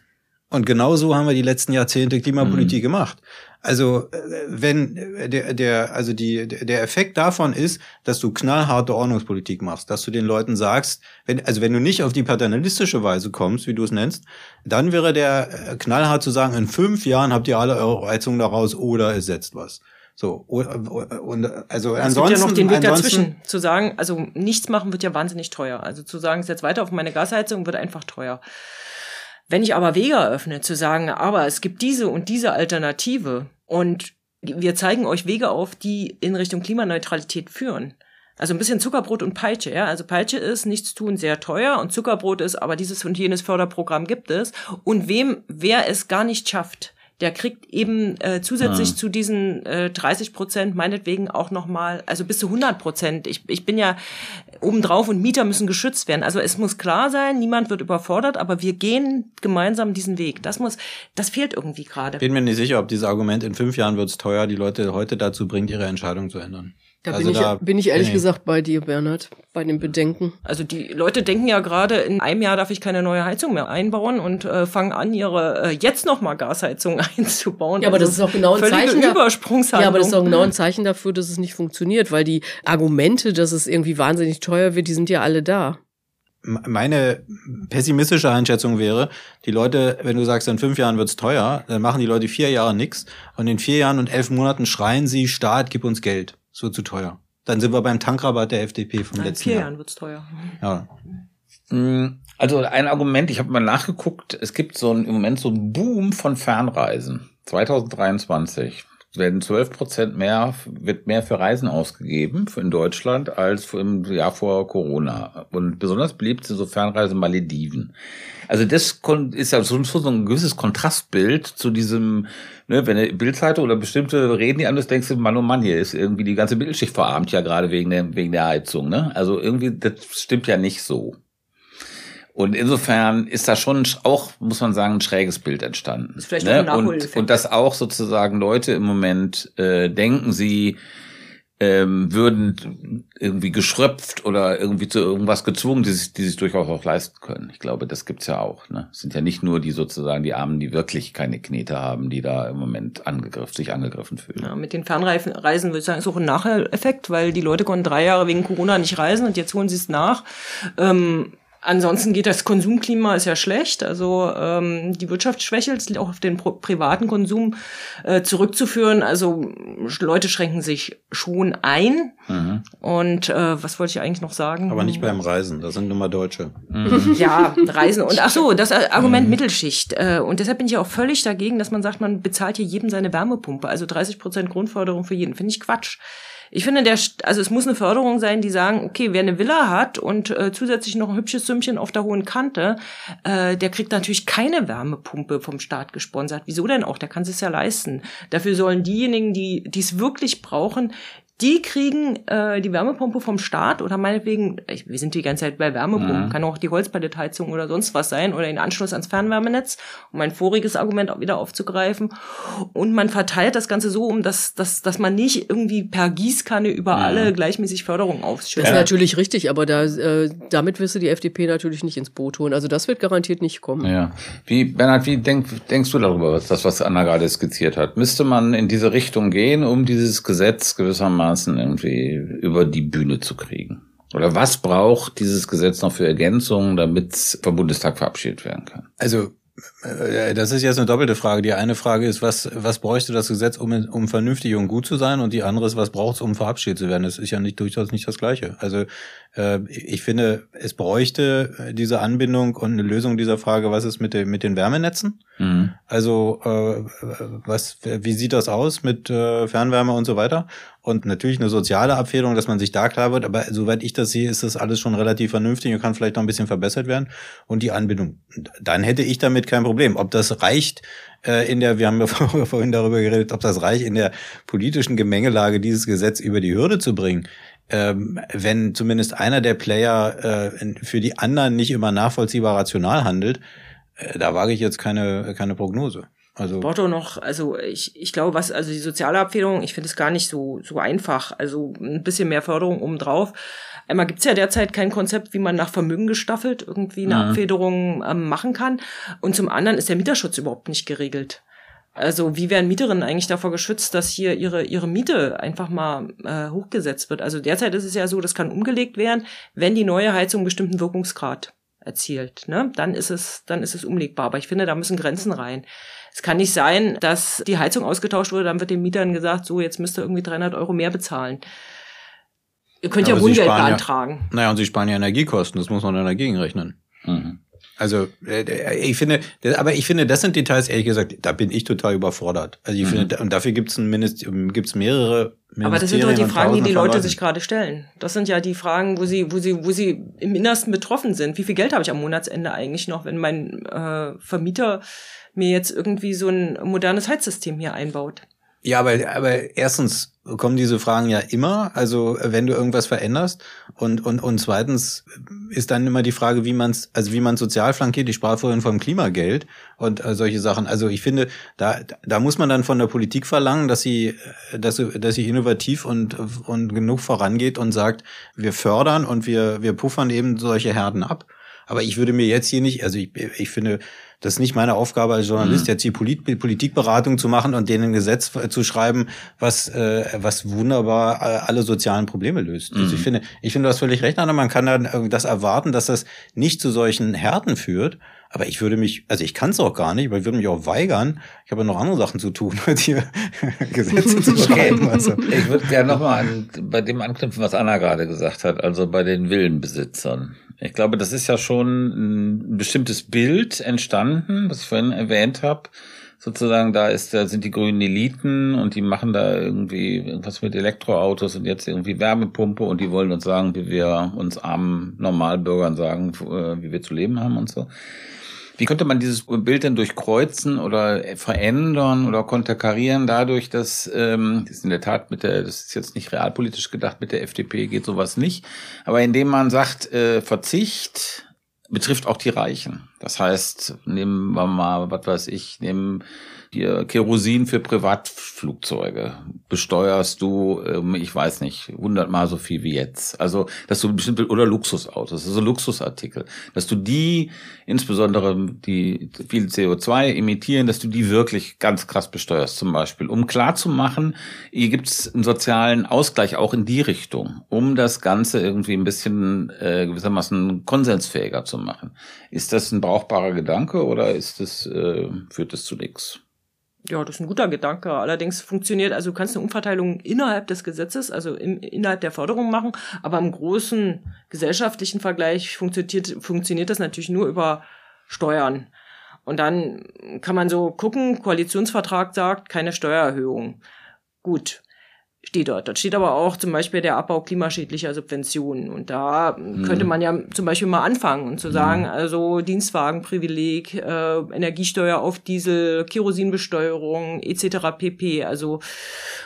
Und genau so haben wir die letzten Jahrzehnte Klimapolitik mhm. gemacht. Also äh, wenn äh, der, der, also die, der Effekt davon ist, dass du knallharte Ordnungspolitik machst, dass du den Leuten sagst, wenn, also wenn du nicht auf die paternalistische Weise kommst, wie du es nennst, dann wäre der äh, knallhart zu sagen, in fünf Jahren habt ihr alle eure Heizung daraus oder es setzt was. So, und also es ansonsten. Gibt ja noch den Weg dazwischen, zu sagen, also nichts machen wird ja wahnsinnig teuer. Also zu sagen, setz weiter auf meine Gasheizung wird einfach teuer. Wenn ich aber Wege eröffne, zu sagen, aber es gibt diese und diese Alternative und wir zeigen euch Wege auf, die in Richtung Klimaneutralität führen. Also ein bisschen Zuckerbrot und Peitsche, ja. Also Peitsche ist nichts tun sehr teuer und Zuckerbrot ist, aber dieses und jenes Förderprogramm gibt es. Und wem, wer es gar nicht schafft, der kriegt eben äh, zusätzlich ah. zu diesen äh, 30 Prozent meinetwegen auch nochmal, also bis zu 100 Prozent. Ich, ich bin ja obendrauf und Mieter müssen geschützt werden. Also es muss klar sein, niemand wird überfordert, aber wir gehen gemeinsam diesen Weg. Das muss, das fehlt irgendwie gerade. Bin mir nicht sicher, ob dieses Argument in fünf Jahren wird es teuer, die Leute heute dazu bringt, ihre Entscheidung zu ändern. Da, also bin, ich, da bin ich ehrlich nee. gesagt bei dir, Bernhard, bei dem Bedenken. Also die Leute denken ja gerade, in einem Jahr darf ich keine neue Heizung mehr einbauen und äh, fangen an, ihre äh, jetzt noch mal Gasheizung einzubauen. Ja, aber das ist auch genau ein Zeichen. Übersprungshandlung. Ja, aber das ist auch genau ein Zeichen dafür, dass es nicht funktioniert, weil die Argumente, dass es irgendwie wahnsinnig teuer wird, die sind ja alle da meine pessimistische Einschätzung wäre, die Leute, wenn du sagst, in fünf Jahren wird's teuer, dann machen die Leute vier Jahre nix und in vier Jahren und elf Monaten schreien sie, Staat, gib uns Geld es wird zu teuer. Dann sind wir beim Tankrabatt der FDP vom Nein, letzten Jahr. In vier Jahren wird's teuer. Ja. Mm, also ein Argument, ich habe mal nachgeguckt, es gibt so ein, im Moment so einen Boom von Fernreisen. 2023 werden 12 Prozent mehr, wird mehr für Reisen ausgegeben in Deutschland als im Jahr vor Corona. Und besonders beliebt sind so Fernreisen Malediven. Also das ist ja so ein gewisses Kontrastbild zu diesem, ne, wenn eine Bildzeitung oder bestimmte reden die anders, denkst du, Mann, oh Mann, hier ist irgendwie die ganze Bildschicht verarmt ja gerade wegen der, wegen der Heizung, ne? Also irgendwie, das stimmt ja nicht so. Und insofern ist da schon auch, muss man sagen, ein schräges Bild entstanden. Ist vielleicht ne? auch ein und, und dass auch sozusagen Leute im Moment äh, denken, sie ähm, würden irgendwie geschröpft oder irgendwie zu irgendwas gezwungen, die sich, die sich durchaus auch leisten können. Ich glaube, das gibt's ja auch. Ne? Es sind ja nicht nur die sozusagen die Armen, die wirklich keine Knete haben, die da im Moment angegriffen, sich angegriffen fühlen. Ja, mit den Fernreisen würde ich sagen, ist auch ein Nacheffekt, weil die Leute konnten drei Jahre wegen Corona nicht reisen und jetzt holen sie es nach. Ähm, Ansonsten geht das Konsumklima ist ja schlecht. Also ähm, die Wirtschaft schwächelt, auch auf den privaten Konsum äh, zurückzuführen. Also Leute schränken sich schon ein. Mhm. Und äh, was wollte ich eigentlich noch sagen? Aber nicht beim Reisen, da sind nur mal Deutsche. Mhm. Ja, Reisen. Und ach so, das Argument mhm. Mittelschicht. Äh, und deshalb bin ich auch völlig dagegen, dass man sagt, man bezahlt hier jedem seine Wärmepumpe. Also 30 Prozent Grundförderung für jeden. Finde ich Quatsch. Ich finde, der, also es muss eine Förderung sein, die sagen, okay, wer eine Villa hat und äh, zusätzlich noch ein hübsches Sümmchen auf der hohen Kante, äh, der kriegt natürlich keine Wärmepumpe vom Staat gesponsert. Wieso denn auch? Der kann es ja leisten. Dafür sollen diejenigen, die es wirklich brauchen, die kriegen äh, die Wärmepumpe vom Staat oder meinetwegen, ich, wir sind die ganze Zeit bei Wärmepumpen, mhm. kann auch die Holzpallettheizung oder sonst was sein oder den Anschluss ans Fernwärmenetz, um mein voriges Argument auch wieder aufzugreifen. Und man verteilt das Ganze so um, dass, dass, dass man nicht irgendwie per Gießkanne über mhm. alle gleichmäßig Förderung ausschüttet. Das ist natürlich richtig, aber da, äh, damit wirst du die FDP natürlich nicht ins Boot holen. Also das wird garantiert nicht kommen. Ja. Wie, Bernhard, wie denk, denkst du darüber, was das, was Anna gerade skizziert hat? Müsste man in diese Richtung gehen, um dieses Gesetz gewissermaßen einigermaßen irgendwie über die Bühne zu kriegen? Oder was braucht dieses Gesetz noch für Ergänzungen, damit es vom Bundestag verabschiedet werden kann? Also äh, das ist jetzt eine doppelte Frage. Die eine Frage ist, was, was bräuchte das Gesetz, um, um vernünftig und gut zu sein? Und die andere ist, was braucht es, um verabschiedet zu werden? Das ist ja nicht durchaus nicht das Gleiche. Also äh, ich finde, es bräuchte diese Anbindung und eine Lösung dieser Frage, was ist mit, den mit den Wärmenetzen? Mhm. Also äh, was, wie sieht das aus mit äh, Fernwärme und so weiter? Und natürlich eine soziale Abfederung, dass man sich da klar wird. Aber soweit ich das sehe, ist das alles schon relativ vernünftig und kann vielleicht noch ein bisschen verbessert werden. Und die Anbindung, dann hätte ich damit kein Problem. Ob das reicht äh, in der, wir haben ja vorhin darüber geredet, ob das reicht in der politischen Gemengelage, dieses Gesetz über die Hürde zu bringen. Ähm, wenn zumindest einer der Player äh, für die anderen nicht immer nachvollziehbar rational handelt, äh, da wage ich jetzt keine, keine Prognose. Also Porto noch, also ich, ich glaube, was, also die soziale Abfederung, ich finde es gar nicht so, so einfach. Also ein bisschen mehr Förderung obendrauf. Einmal gibt's ja derzeit kein Konzept, wie man nach Vermögen gestaffelt irgendwie eine mhm. Abfederung ähm, machen kann. Und zum anderen ist der Mieterschutz überhaupt nicht geregelt. Also wie werden Mieterinnen eigentlich davor geschützt, dass hier ihre, ihre Miete einfach mal äh, hochgesetzt wird? Also derzeit ist es ja so, das kann umgelegt werden, wenn die neue Heizung einen bestimmten Wirkungsgrad erzielt. Ne? Dann ist es, dann ist es umlegbar. Aber ich finde, da müssen Grenzen rein. Es kann nicht sein, dass die Heizung ausgetauscht wurde, dann wird den Mietern gesagt, so, jetzt müsst ihr irgendwie 300 Euro mehr bezahlen. Ihr könnt ja, ja Wohngeld beantragen. Ja, naja, und sie sparen ja Energiekosten, das muss man dann dagegen rechnen. Mhm. Also äh, ich finde, aber ich finde, das sind Details, ehrlich gesagt, da bin ich total überfordert. Also ich mhm. finde, und dafür gibt es Mindest, gibt's mehrere. Aber das sind doch die Fragen, die die Leute sich gerade stellen. Das sind ja die Fragen, wo sie, wo sie, wo sie im Innersten betroffen sind. Wie viel Geld habe ich am Monatsende eigentlich noch, wenn mein äh, Vermieter mir jetzt irgendwie so ein modernes Heizsystem hier einbaut. Ja, aber, aber erstens kommen diese Fragen ja immer, also wenn du irgendwas veränderst und und und zweitens ist dann immer die Frage, wie man es also wie man sozial flankiert. Ich sprach vorhin vom Klimageld und äh, solche Sachen. Also ich finde, da da muss man dann von der Politik verlangen, dass sie dass sie, dass sie innovativ und und genug vorangeht und sagt, wir fördern und wir wir puffern eben solche Herden ab. Aber ich würde mir jetzt hier nicht, also ich, ich finde, das ist nicht meine Aufgabe als Journalist, mhm. jetzt die Polit Politikberatung zu machen und denen ein Gesetz zu schreiben, was, äh, was wunderbar äh, alle sozialen Probleme löst. Mhm. Also ich mhm. finde, ich finde, du hast völlig recht, Anna, man kann dann äh, das erwarten, dass das nicht zu solchen Härten führt. Aber ich würde mich, also ich kann es auch gar nicht, weil ich würde mich auch weigern. Ich habe ja noch andere Sachen zu tun, als hier Gesetze zu schreiben. Also. Ich würde gerne nochmal bei dem anknüpfen, was Anna gerade gesagt hat, also bei den Villenbesitzern. Ich glaube, das ist ja schon ein bestimmtes Bild entstanden, was ich vorhin erwähnt habe. Sozusagen, da ist, da sind die grünen Eliten und die machen da irgendwie irgendwas mit Elektroautos und jetzt irgendwie Wärmepumpe und die wollen uns sagen, wie wir uns armen Normalbürgern sagen, äh, wie wir zu leben haben und so. Wie könnte man dieses Bild denn durchkreuzen oder verändern oder konterkarieren dadurch, dass ähm, das ist in der Tat mit der, das ist jetzt nicht realpolitisch gedacht, mit der FDP geht sowas nicht, aber indem man sagt, äh, Verzicht betrifft auch die Reichen. Das heißt, nehmen wir mal, was weiß ich, nehmen hier Kerosin für Privatflugzeuge besteuerst du, ähm, ich weiß nicht, hundertmal so viel wie jetzt. Also, dass du bestimmte, oder Luxusautos, also Luxusartikel, dass du die, insbesondere die viel CO2 emittieren, dass du die wirklich ganz krass besteuerst zum Beispiel, um klarzumachen, hier gibt es einen sozialen Ausgleich auch in die Richtung, um das Ganze irgendwie ein bisschen äh, gewissermaßen konsensfähiger zu machen. Ist das ein brauchbarer Gedanke oder ist das, äh, führt das zu nichts? Ja, das ist ein guter Gedanke. Allerdings funktioniert, also du kannst eine Umverteilung innerhalb des Gesetzes, also im, innerhalb der Förderung machen, aber im großen gesellschaftlichen Vergleich funktioniert, funktioniert das natürlich nur über Steuern. Und dann kann man so gucken, Koalitionsvertrag sagt, keine Steuererhöhung. Gut. Steht dort. Dort steht aber auch zum Beispiel der Abbau klimaschädlicher Subventionen. Und da mhm. könnte man ja zum Beispiel mal anfangen und zu sagen, mhm. also Dienstwagenprivileg, äh, Energiesteuer auf Diesel, Kerosinbesteuerung etc. pp. Also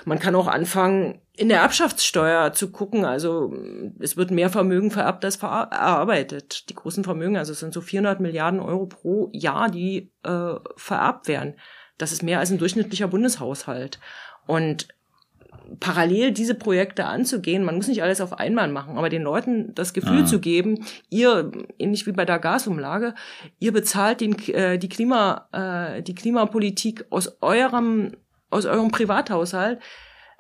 man kann auch anfangen, in der Erbschaftssteuer zu gucken. Also es wird mehr Vermögen vererbt als verarbeitet. Die großen Vermögen, also es sind so 400 Milliarden Euro pro Jahr, die äh, vererbt werden. Das ist mehr als ein durchschnittlicher Bundeshaushalt. Und parallel diese Projekte anzugehen. Man muss nicht alles auf einmal machen, aber den Leuten das Gefühl ah. zu geben, ihr, ähnlich wie bei der Gasumlage, ihr bezahlt den, äh, die Klima, äh, die Klimapolitik aus eurem, aus eurem Privathaushalt.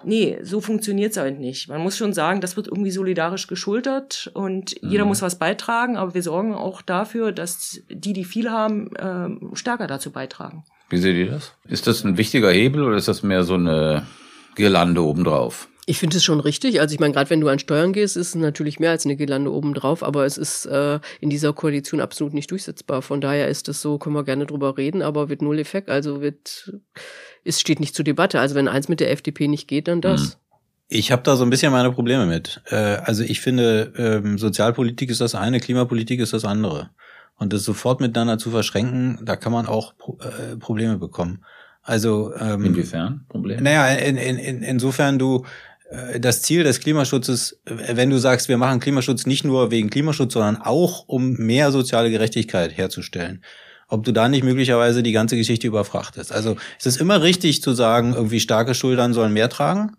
Nee, so funktioniert's halt nicht. Man muss schon sagen, das wird irgendwie solidarisch geschultert und mhm. jeder muss was beitragen, aber wir sorgen auch dafür, dass die, die viel haben, äh, stärker dazu beitragen. Wie seht ihr das? Ist das ein wichtiger Hebel oder ist das mehr so eine Girlande obendrauf. Ich finde es schon richtig. Also ich meine, gerade wenn du an Steuern gehst, ist es natürlich mehr als eine Girlande obendrauf, aber es ist äh, in dieser Koalition absolut nicht durchsetzbar. Von daher ist es so, können wir gerne drüber reden, aber wird null Effekt. Also wird, es steht nicht zur Debatte. Also wenn eins mit der FDP nicht geht, dann das. Hm. Ich habe da so ein bisschen meine Probleme mit. Äh, also ich finde, ähm, Sozialpolitik ist das eine, Klimapolitik ist das andere. Und das sofort miteinander zu verschränken, da kann man auch äh, Probleme bekommen. Also ähm, inwiefern Problem? Naja, in, in, in, insofern du äh, das Ziel des Klimaschutzes, wenn du sagst, wir machen Klimaschutz nicht nur wegen Klimaschutz, sondern auch um mehr soziale Gerechtigkeit herzustellen, ob du da nicht möglicherweise die ganze Geschichte überfrachtest. Also es ist immer richtig zu sagen, irgendwie starke Schultern sollen mehr tragen.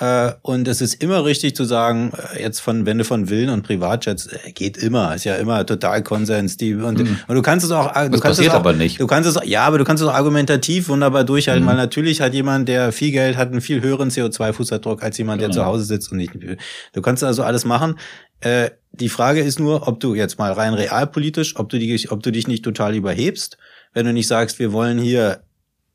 Äh, und es ist immer richtig zu sagen, äh, jetzt von, wenn du von Villen und Privatjets, äh, geht immer, ist ja immer total Konsens. Die, und, mhm. und du kannst es auch, du das kannst passiert es auch, aber nicht. Du kannst es, ja, aber du kannst es auch argumentativ wunderbar durchhalten, mhm. weil natürlich hat jemand, der viel Geld hat, einen viel höheren CO2-Fußabdruck als jemand, der genau. zu Hause sitzt und nicht. Du kannst also alles machen. Äh, die Frage ist nur, ob du jetzt mal rein realpolitisch, ob du, die, ob du dich nicht total überhebst, wenn du nicht sagst, wir wollen hier,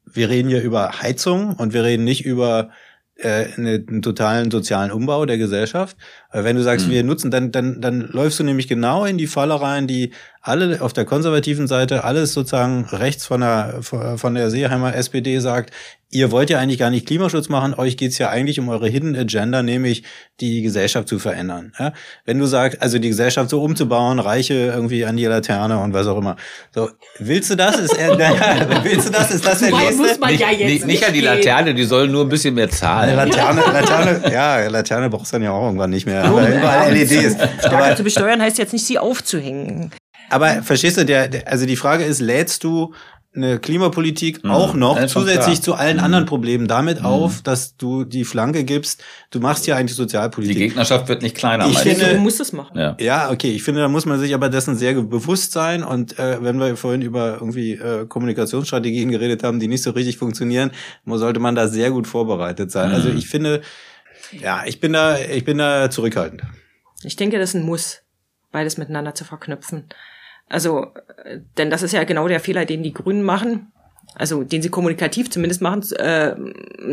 wir reden hier über Heizung und wir reden nicht über äh, einen totalen sozialen Umbau der Gesellschaft. Wenn du sagst, mhm. wir nutzen, dann, dann, dann läufst du nämlich genau in die Falle rein, die alle auf der konservativen Seite, alles sozusagen rechts von der, von der Seeheimer SPD sagt, ihr wollt ja eigentlich gar nicht Klimaschutz machen, euch geht's ja eigentlich um eure Hidden Agenda, nämlich die Gesellschaft zu verändern. Ja? Wenn du sagst, also die Gesellschaft so umzubauen, Reiche irgendwie an die Laterne und was auch immer. So, willst du das? Ist er, willst du das? Ist das der nächste? Muss man ja jetzt nicht, nicht an die Laterne, die sollen nur ein bisschen mehr zahlen. Laterne, Laterne, ja, Laterne brauchst du dann ja auch irgendwann nicht mehr. Aber überall LEDs. Aber, zu besteuern heißt jetzt nicht, sie aufzuhängen. Aber verstehst du, der, also die Frage ist, lädst du eine Klimapolitik mhm. auch noch Einfach zusätzlich klar. zu allen mhm. anderen Problemen damit mhm. auf, dass du die Flanke gibst, du machst ja eigentlich Sozialpolitik. Die Gegnerschaft wird nicht kleiner. Ich finde, du musst es machen. Ja. ja, okay. Ich finde, da muss man sich aber dessen sehr bewusst sein. Und äh, wenn wir vorhin über irgendwie äh, Kommunikationsstrategien geredet haben, die nicht so richtig funktionieren, sollte man da sehr gut vorbereitet sein. Also mhm. Also ich finde, ja, ich bin da, ich bin da zurückhaltend. Ich denke, das ist ein Muss, beides miteinander zu verknüpfen. Also, äh, denn das ist ja genau der Fehler, den die Grünen machen. Also, den sie kommunikativ zumindest machen, äh,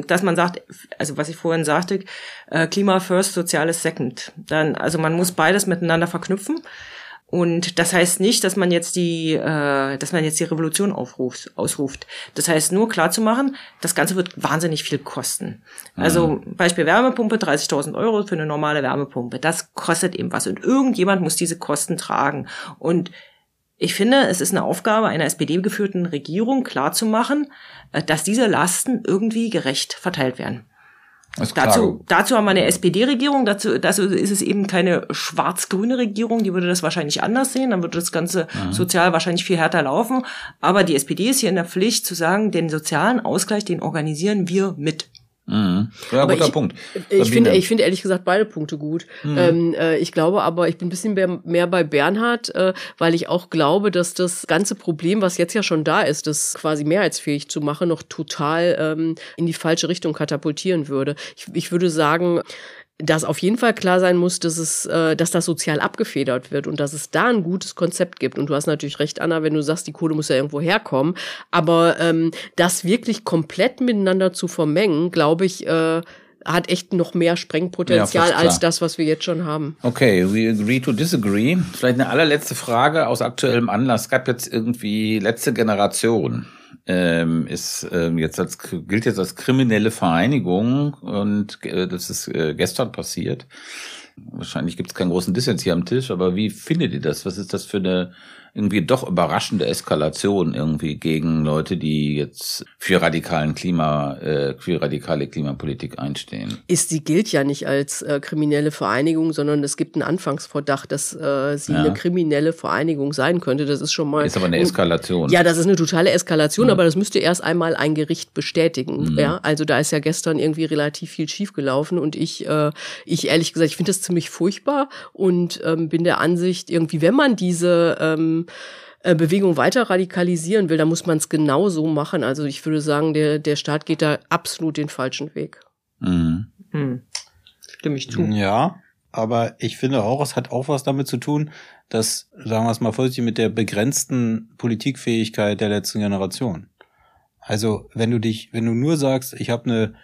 dass man sagt, also was ich vorhin sagte, äh, Klima first, Soziales second. Dann, also man muss beides miteinander verknüpfen. Und das heißt nicht, dass man jetzt die, äh, dass man jetzt die Revolution aufruft, ausruft. Das heißt nur klar zu machen, das Ganze wird wahnsinnig viel kosten. Also mhm. Beispiel Wärmepumpe, 30.000 Euro für eine normale Wärmepumpe. Das kostet eben was. Und irgendjemand muss diese Kosten tragen. Und ich finde, es ist eine Aufgabe einer SPD-geführten Regierung, klarzumachen, äh, dass diese Lasten irgendwie gerecht verteilt werden. Dazu, dazu haben wir eine SPD-Regierung, dazu, dazu ist es eben keine schwarz-grüne Regierung, die würde das wahrscheinlich anders sehen, dann würde das Ganze mhm. sozial wahrscheinlich viel härter laufen. Aber die SPD ist hier in der Pflicht zu sagen, den sozialen Ausgleich, den organisieren wir mit. Mhm. Ja, aber guter ich, Punkt. Ich finde, ich finde ehrlich gesagt beide Punkte gut. Mhm. Ähm, äh, ich glaube aber, ich bin ein bisschen mehr, mehr bei Bernhard, äh, weil ich auch glaube, dass das ganze Problem, was jetzt ja schon da ist, das quasi mehrheitsfähig zu machen, noch total ähm, in die falsche Richtung katapultieren würde. Ich, ich würde sagen, dass auf jeden Fall klar sein muss, dass es, äh, dass das sozial abgefedert wird und dass es da ein gutes Konzept gibt. Und du hast natürlich recht, Anna, wenn du sagst, die Kohle muss ja irgendwo herkommen. Aber ähm, das wirklich komplett miteinander zu vermengen, glaube ich, äh, hat echt noch mehr Sprengpotenzial ja, als das, was wir jetzt schon haben. Okay, we agree to disagree. Vielleicht eine allerletzte Frage aus aktuellem Anlass. Es gab jetzt irgendwie letzte Generation ähm, ist ähm, jetzt als gilt jetzt als kriminelle Vereinigung und äh, das ist äh, gestern passiert. Wahrscheinlich gibt es keinen großen Dissens hier am Tisch, aber wie findet ihr das? Was ist das für eine irgendwie doch überraschende Eskalation irgendwie gegen Leute, die jetzt für radikalen Klima, äh, für radikale Klimapolitik einstehen. Ist die gilt ja nicht als äh, kriminelle Vereinigung, sondern es gibt einen Anfangsverdacht, dass äh, sie ja. eine kriminelle Vereinigung sein könnte. Das ist schon mal. Ist aber eine Eskalation. Ja, das ist eine totale Eskalation, ja. aber das müsste erst einmal ein Gericht bestätigen. Mhm. Ja, also da ist ja gestern irgendwie relativ viel schiefgelaufen und ich, äh, ich ehrlich gesagt, ich finde das ziemlich furchtbar und ähm, bin der Ansicht, irgendwie, wenn man diese ähm, äh, Bewegung weiter radikalisieren will, dann muss man es genau so machen. Also ich würde sagen, der, der Staat geht da absolut den falschen Weg. Mhm. Hm. Stimme ich zu. Ja, aber ich finde auch, es hat auch was damit zu tun, dass, sagen wir es mal vorsichtig, mit der begrenzten Politikfähigkeit der letzten Generation. Also wenn du dich, wenn du nur sagst, ich habe eine,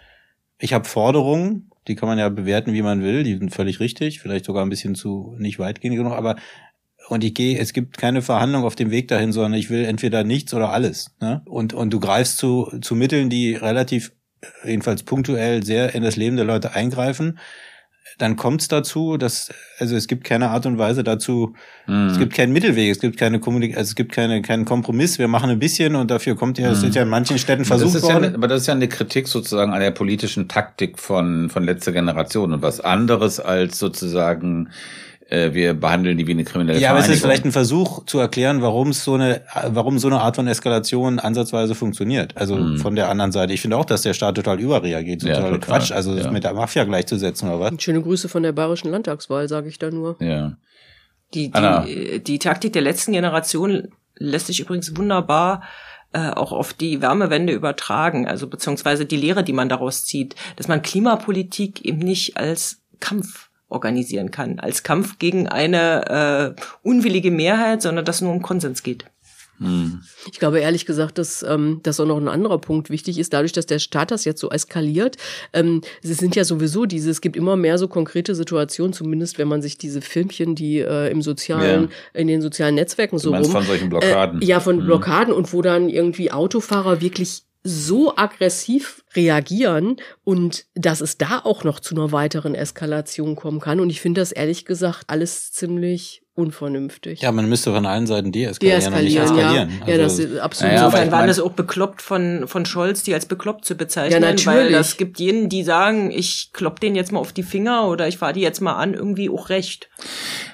ich habe Forderungen, die kann man ja bewerten, wie man will, die sind völlig richtig, vielleicht sogar ein bisschen zu nicht weitgehend genug, aber und ich gehe, es gibt keine Verhandlung auf dem Weg dahin, sondern ich will entweder nichts oder alles. Ne? Und, und du greifst zu, zu Mitteln, die relativ, jedenfalls punktuell sehr in das Leben der Leute eingreifen. Dann kommt es dazu, dass, also es gibt keine Art und Weise dazu, mhm. es gibt keinen Mittelweg, es gibt keine Kommunik also es gibt keine, keinen Kompromiss, wir machen ein bisschen und dafür kommt ja, es mhm. ist ja in manchen Städten versucht das worden. Ja, aber das ist ja eine Kritik sozusagen an der politischen Taktik von, von letzter Generation und was anderes als sozusagen äh, wir behandeln die wie eine kriminelle Ja, aber es ist vielleicht ein Versuch zu erklären, warum so eine, warum so eine Art von Eskalation ansatzweise funktioniert. Also mhm. von der anderen Seite. Ich finde auch, dass der Staat total überreagiert, total, ja, total. Quatsch. Also ja. mit der Mafia gleichzusetzen oder was? Schöne Grüße von der bayerischen Landtagswahl, sage ich da nur. Ja. Die, die, die Taktik der letzten Generation lässt sich übrigens wunderbar äh, auch auf die Wärmewende übertragen, also beziehungsweise die Lehre, die man daraus zieht, dass man Klimapolitik eben nicht als Kampf organisieren kann, als Kampf gegen eine äh, unwillige Mehrheit, sondern dass nur um Konsens geht. Hm. Ich glaube ehrlich gesagt, dass, ähm, dass auch noch ein anderer Punkt wichtig ist, dadurch, dass der Staat das jetzt so eskaliert. Ähm, es sind ja sowieso diese, es gibt immer mehr so konkrete Situationen, zumindest wenn man sich diese Filmchen, die äh, im sozialen, ja. in den sozialen Netzwerken so rum. Von solchen Blockaden. Äh, ja, von hm. Blockaden und wo dann irgendwie Autofahrer wirklich so aggressiv reagieren und dass es da auch noch zu einer weiteren Eskalation kommen kann. Und ich finde das ehrlich gesagt alles ziemlich unvernünftig. Ja, man müsste von allen Seiten deeskalieren, deeskalieren nicht eskalieren. Ja, also, ja das ist absolut. Ja, Insofern waren das auch bekloppt von, von Scholz, die als bekloppt zu bezeichnen. Ja, natürlich. Weil es gibt jenen, die sagen, ich klopp den jetzt mal auf die Finger oder ich fahre die jetzt mal an, irgendwie auch recht.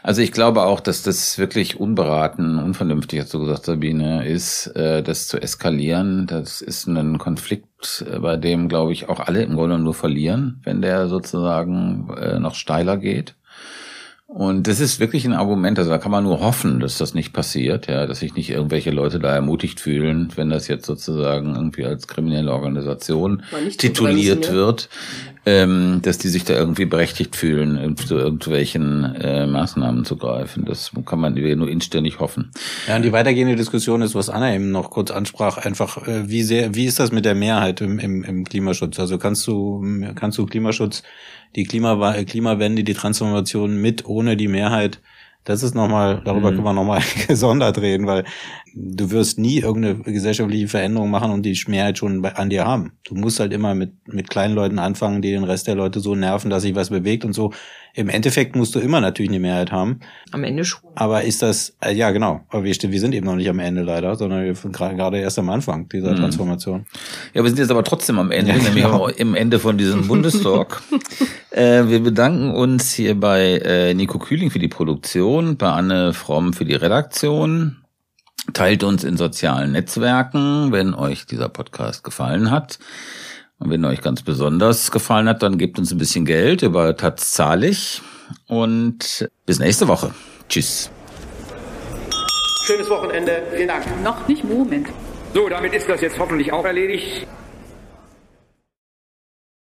Also ich glaube auch, dass das wirklich unberaten, unvernünftig, hast du gesagt, Sabine, ist, äh, das zu eskalieren. Das ist ein Konflikt, äh, bei dem, glaube ich, auch alle im Grunde nur verlieren, wenn der sozusagen äh, noch steiler geht. Und das ist wirklich ein Argument, also da kann man nur hoffen, dass das nicht passiert, ja, dass sich nicht irgendwelche Leute da ermutigt fühlen, wenn das jetzt sozusagen irgendwie als kriminelle Organisation tituliert bremsen, wird, ähm, dass die sich da irgendwie berechtigt fühlen, zu irgendwelchen äh, Maßnahmen zu greifen. Das kann man nur inständig hoffen. Ja, und die weitergehende Diskussion ist, was Anna eben noch kurz ansprach, einfach, äh, wie sehr, wie ist das mit der Mehrheit im, im, im Klimaschutz? Also kannst du, kannst du Klimaschutz die Klima Klimawende, die Transformation mit, ohne die Mehrheit. Das ist nochmal, darüber mhm. können wir nochmal gesondert reden, weil du wirst nie irgendeine gesellschaftliche Veränderung machen und die Mehrheit schon bei, an dir haben. Du musst halt immer mit, mit kleinen Leuten anfangen, die den Rest der Leute so nerven, dass sich was bewegt und so. Im Endeffekt musst du immer natürlich eine Mehrheit haben. Am Ende schon. Aber ist das, äh, ja genau, aber wir, wir sind eben noch nicht am Ende leider, sondern wir sind gerade erst am Anfang dieser mhm. Transformation. Ja, wir sind jetzt aber trotzdem am Ende, ja, nämlich genau. im Ende von diesem Bundestalk. äh, wir bedanken uns hier bei äh, Nico Kühling für die Produktion, bei Anne Fromm für die Redaktion. Teilt uns in sozialen Netzwerken, wenn euch dieser Podcast gefallen hat. Und wenn euch ganz besonders gefallen hat, dann gebt uns ein bisschen Geld über Taz zahlig. Und bis nächste Woche. Tschüss. Schönes Wochenende. Vielen Dank. Noch nicht Moment. So, damit ist das jetzt hoffentlich auch erledigt.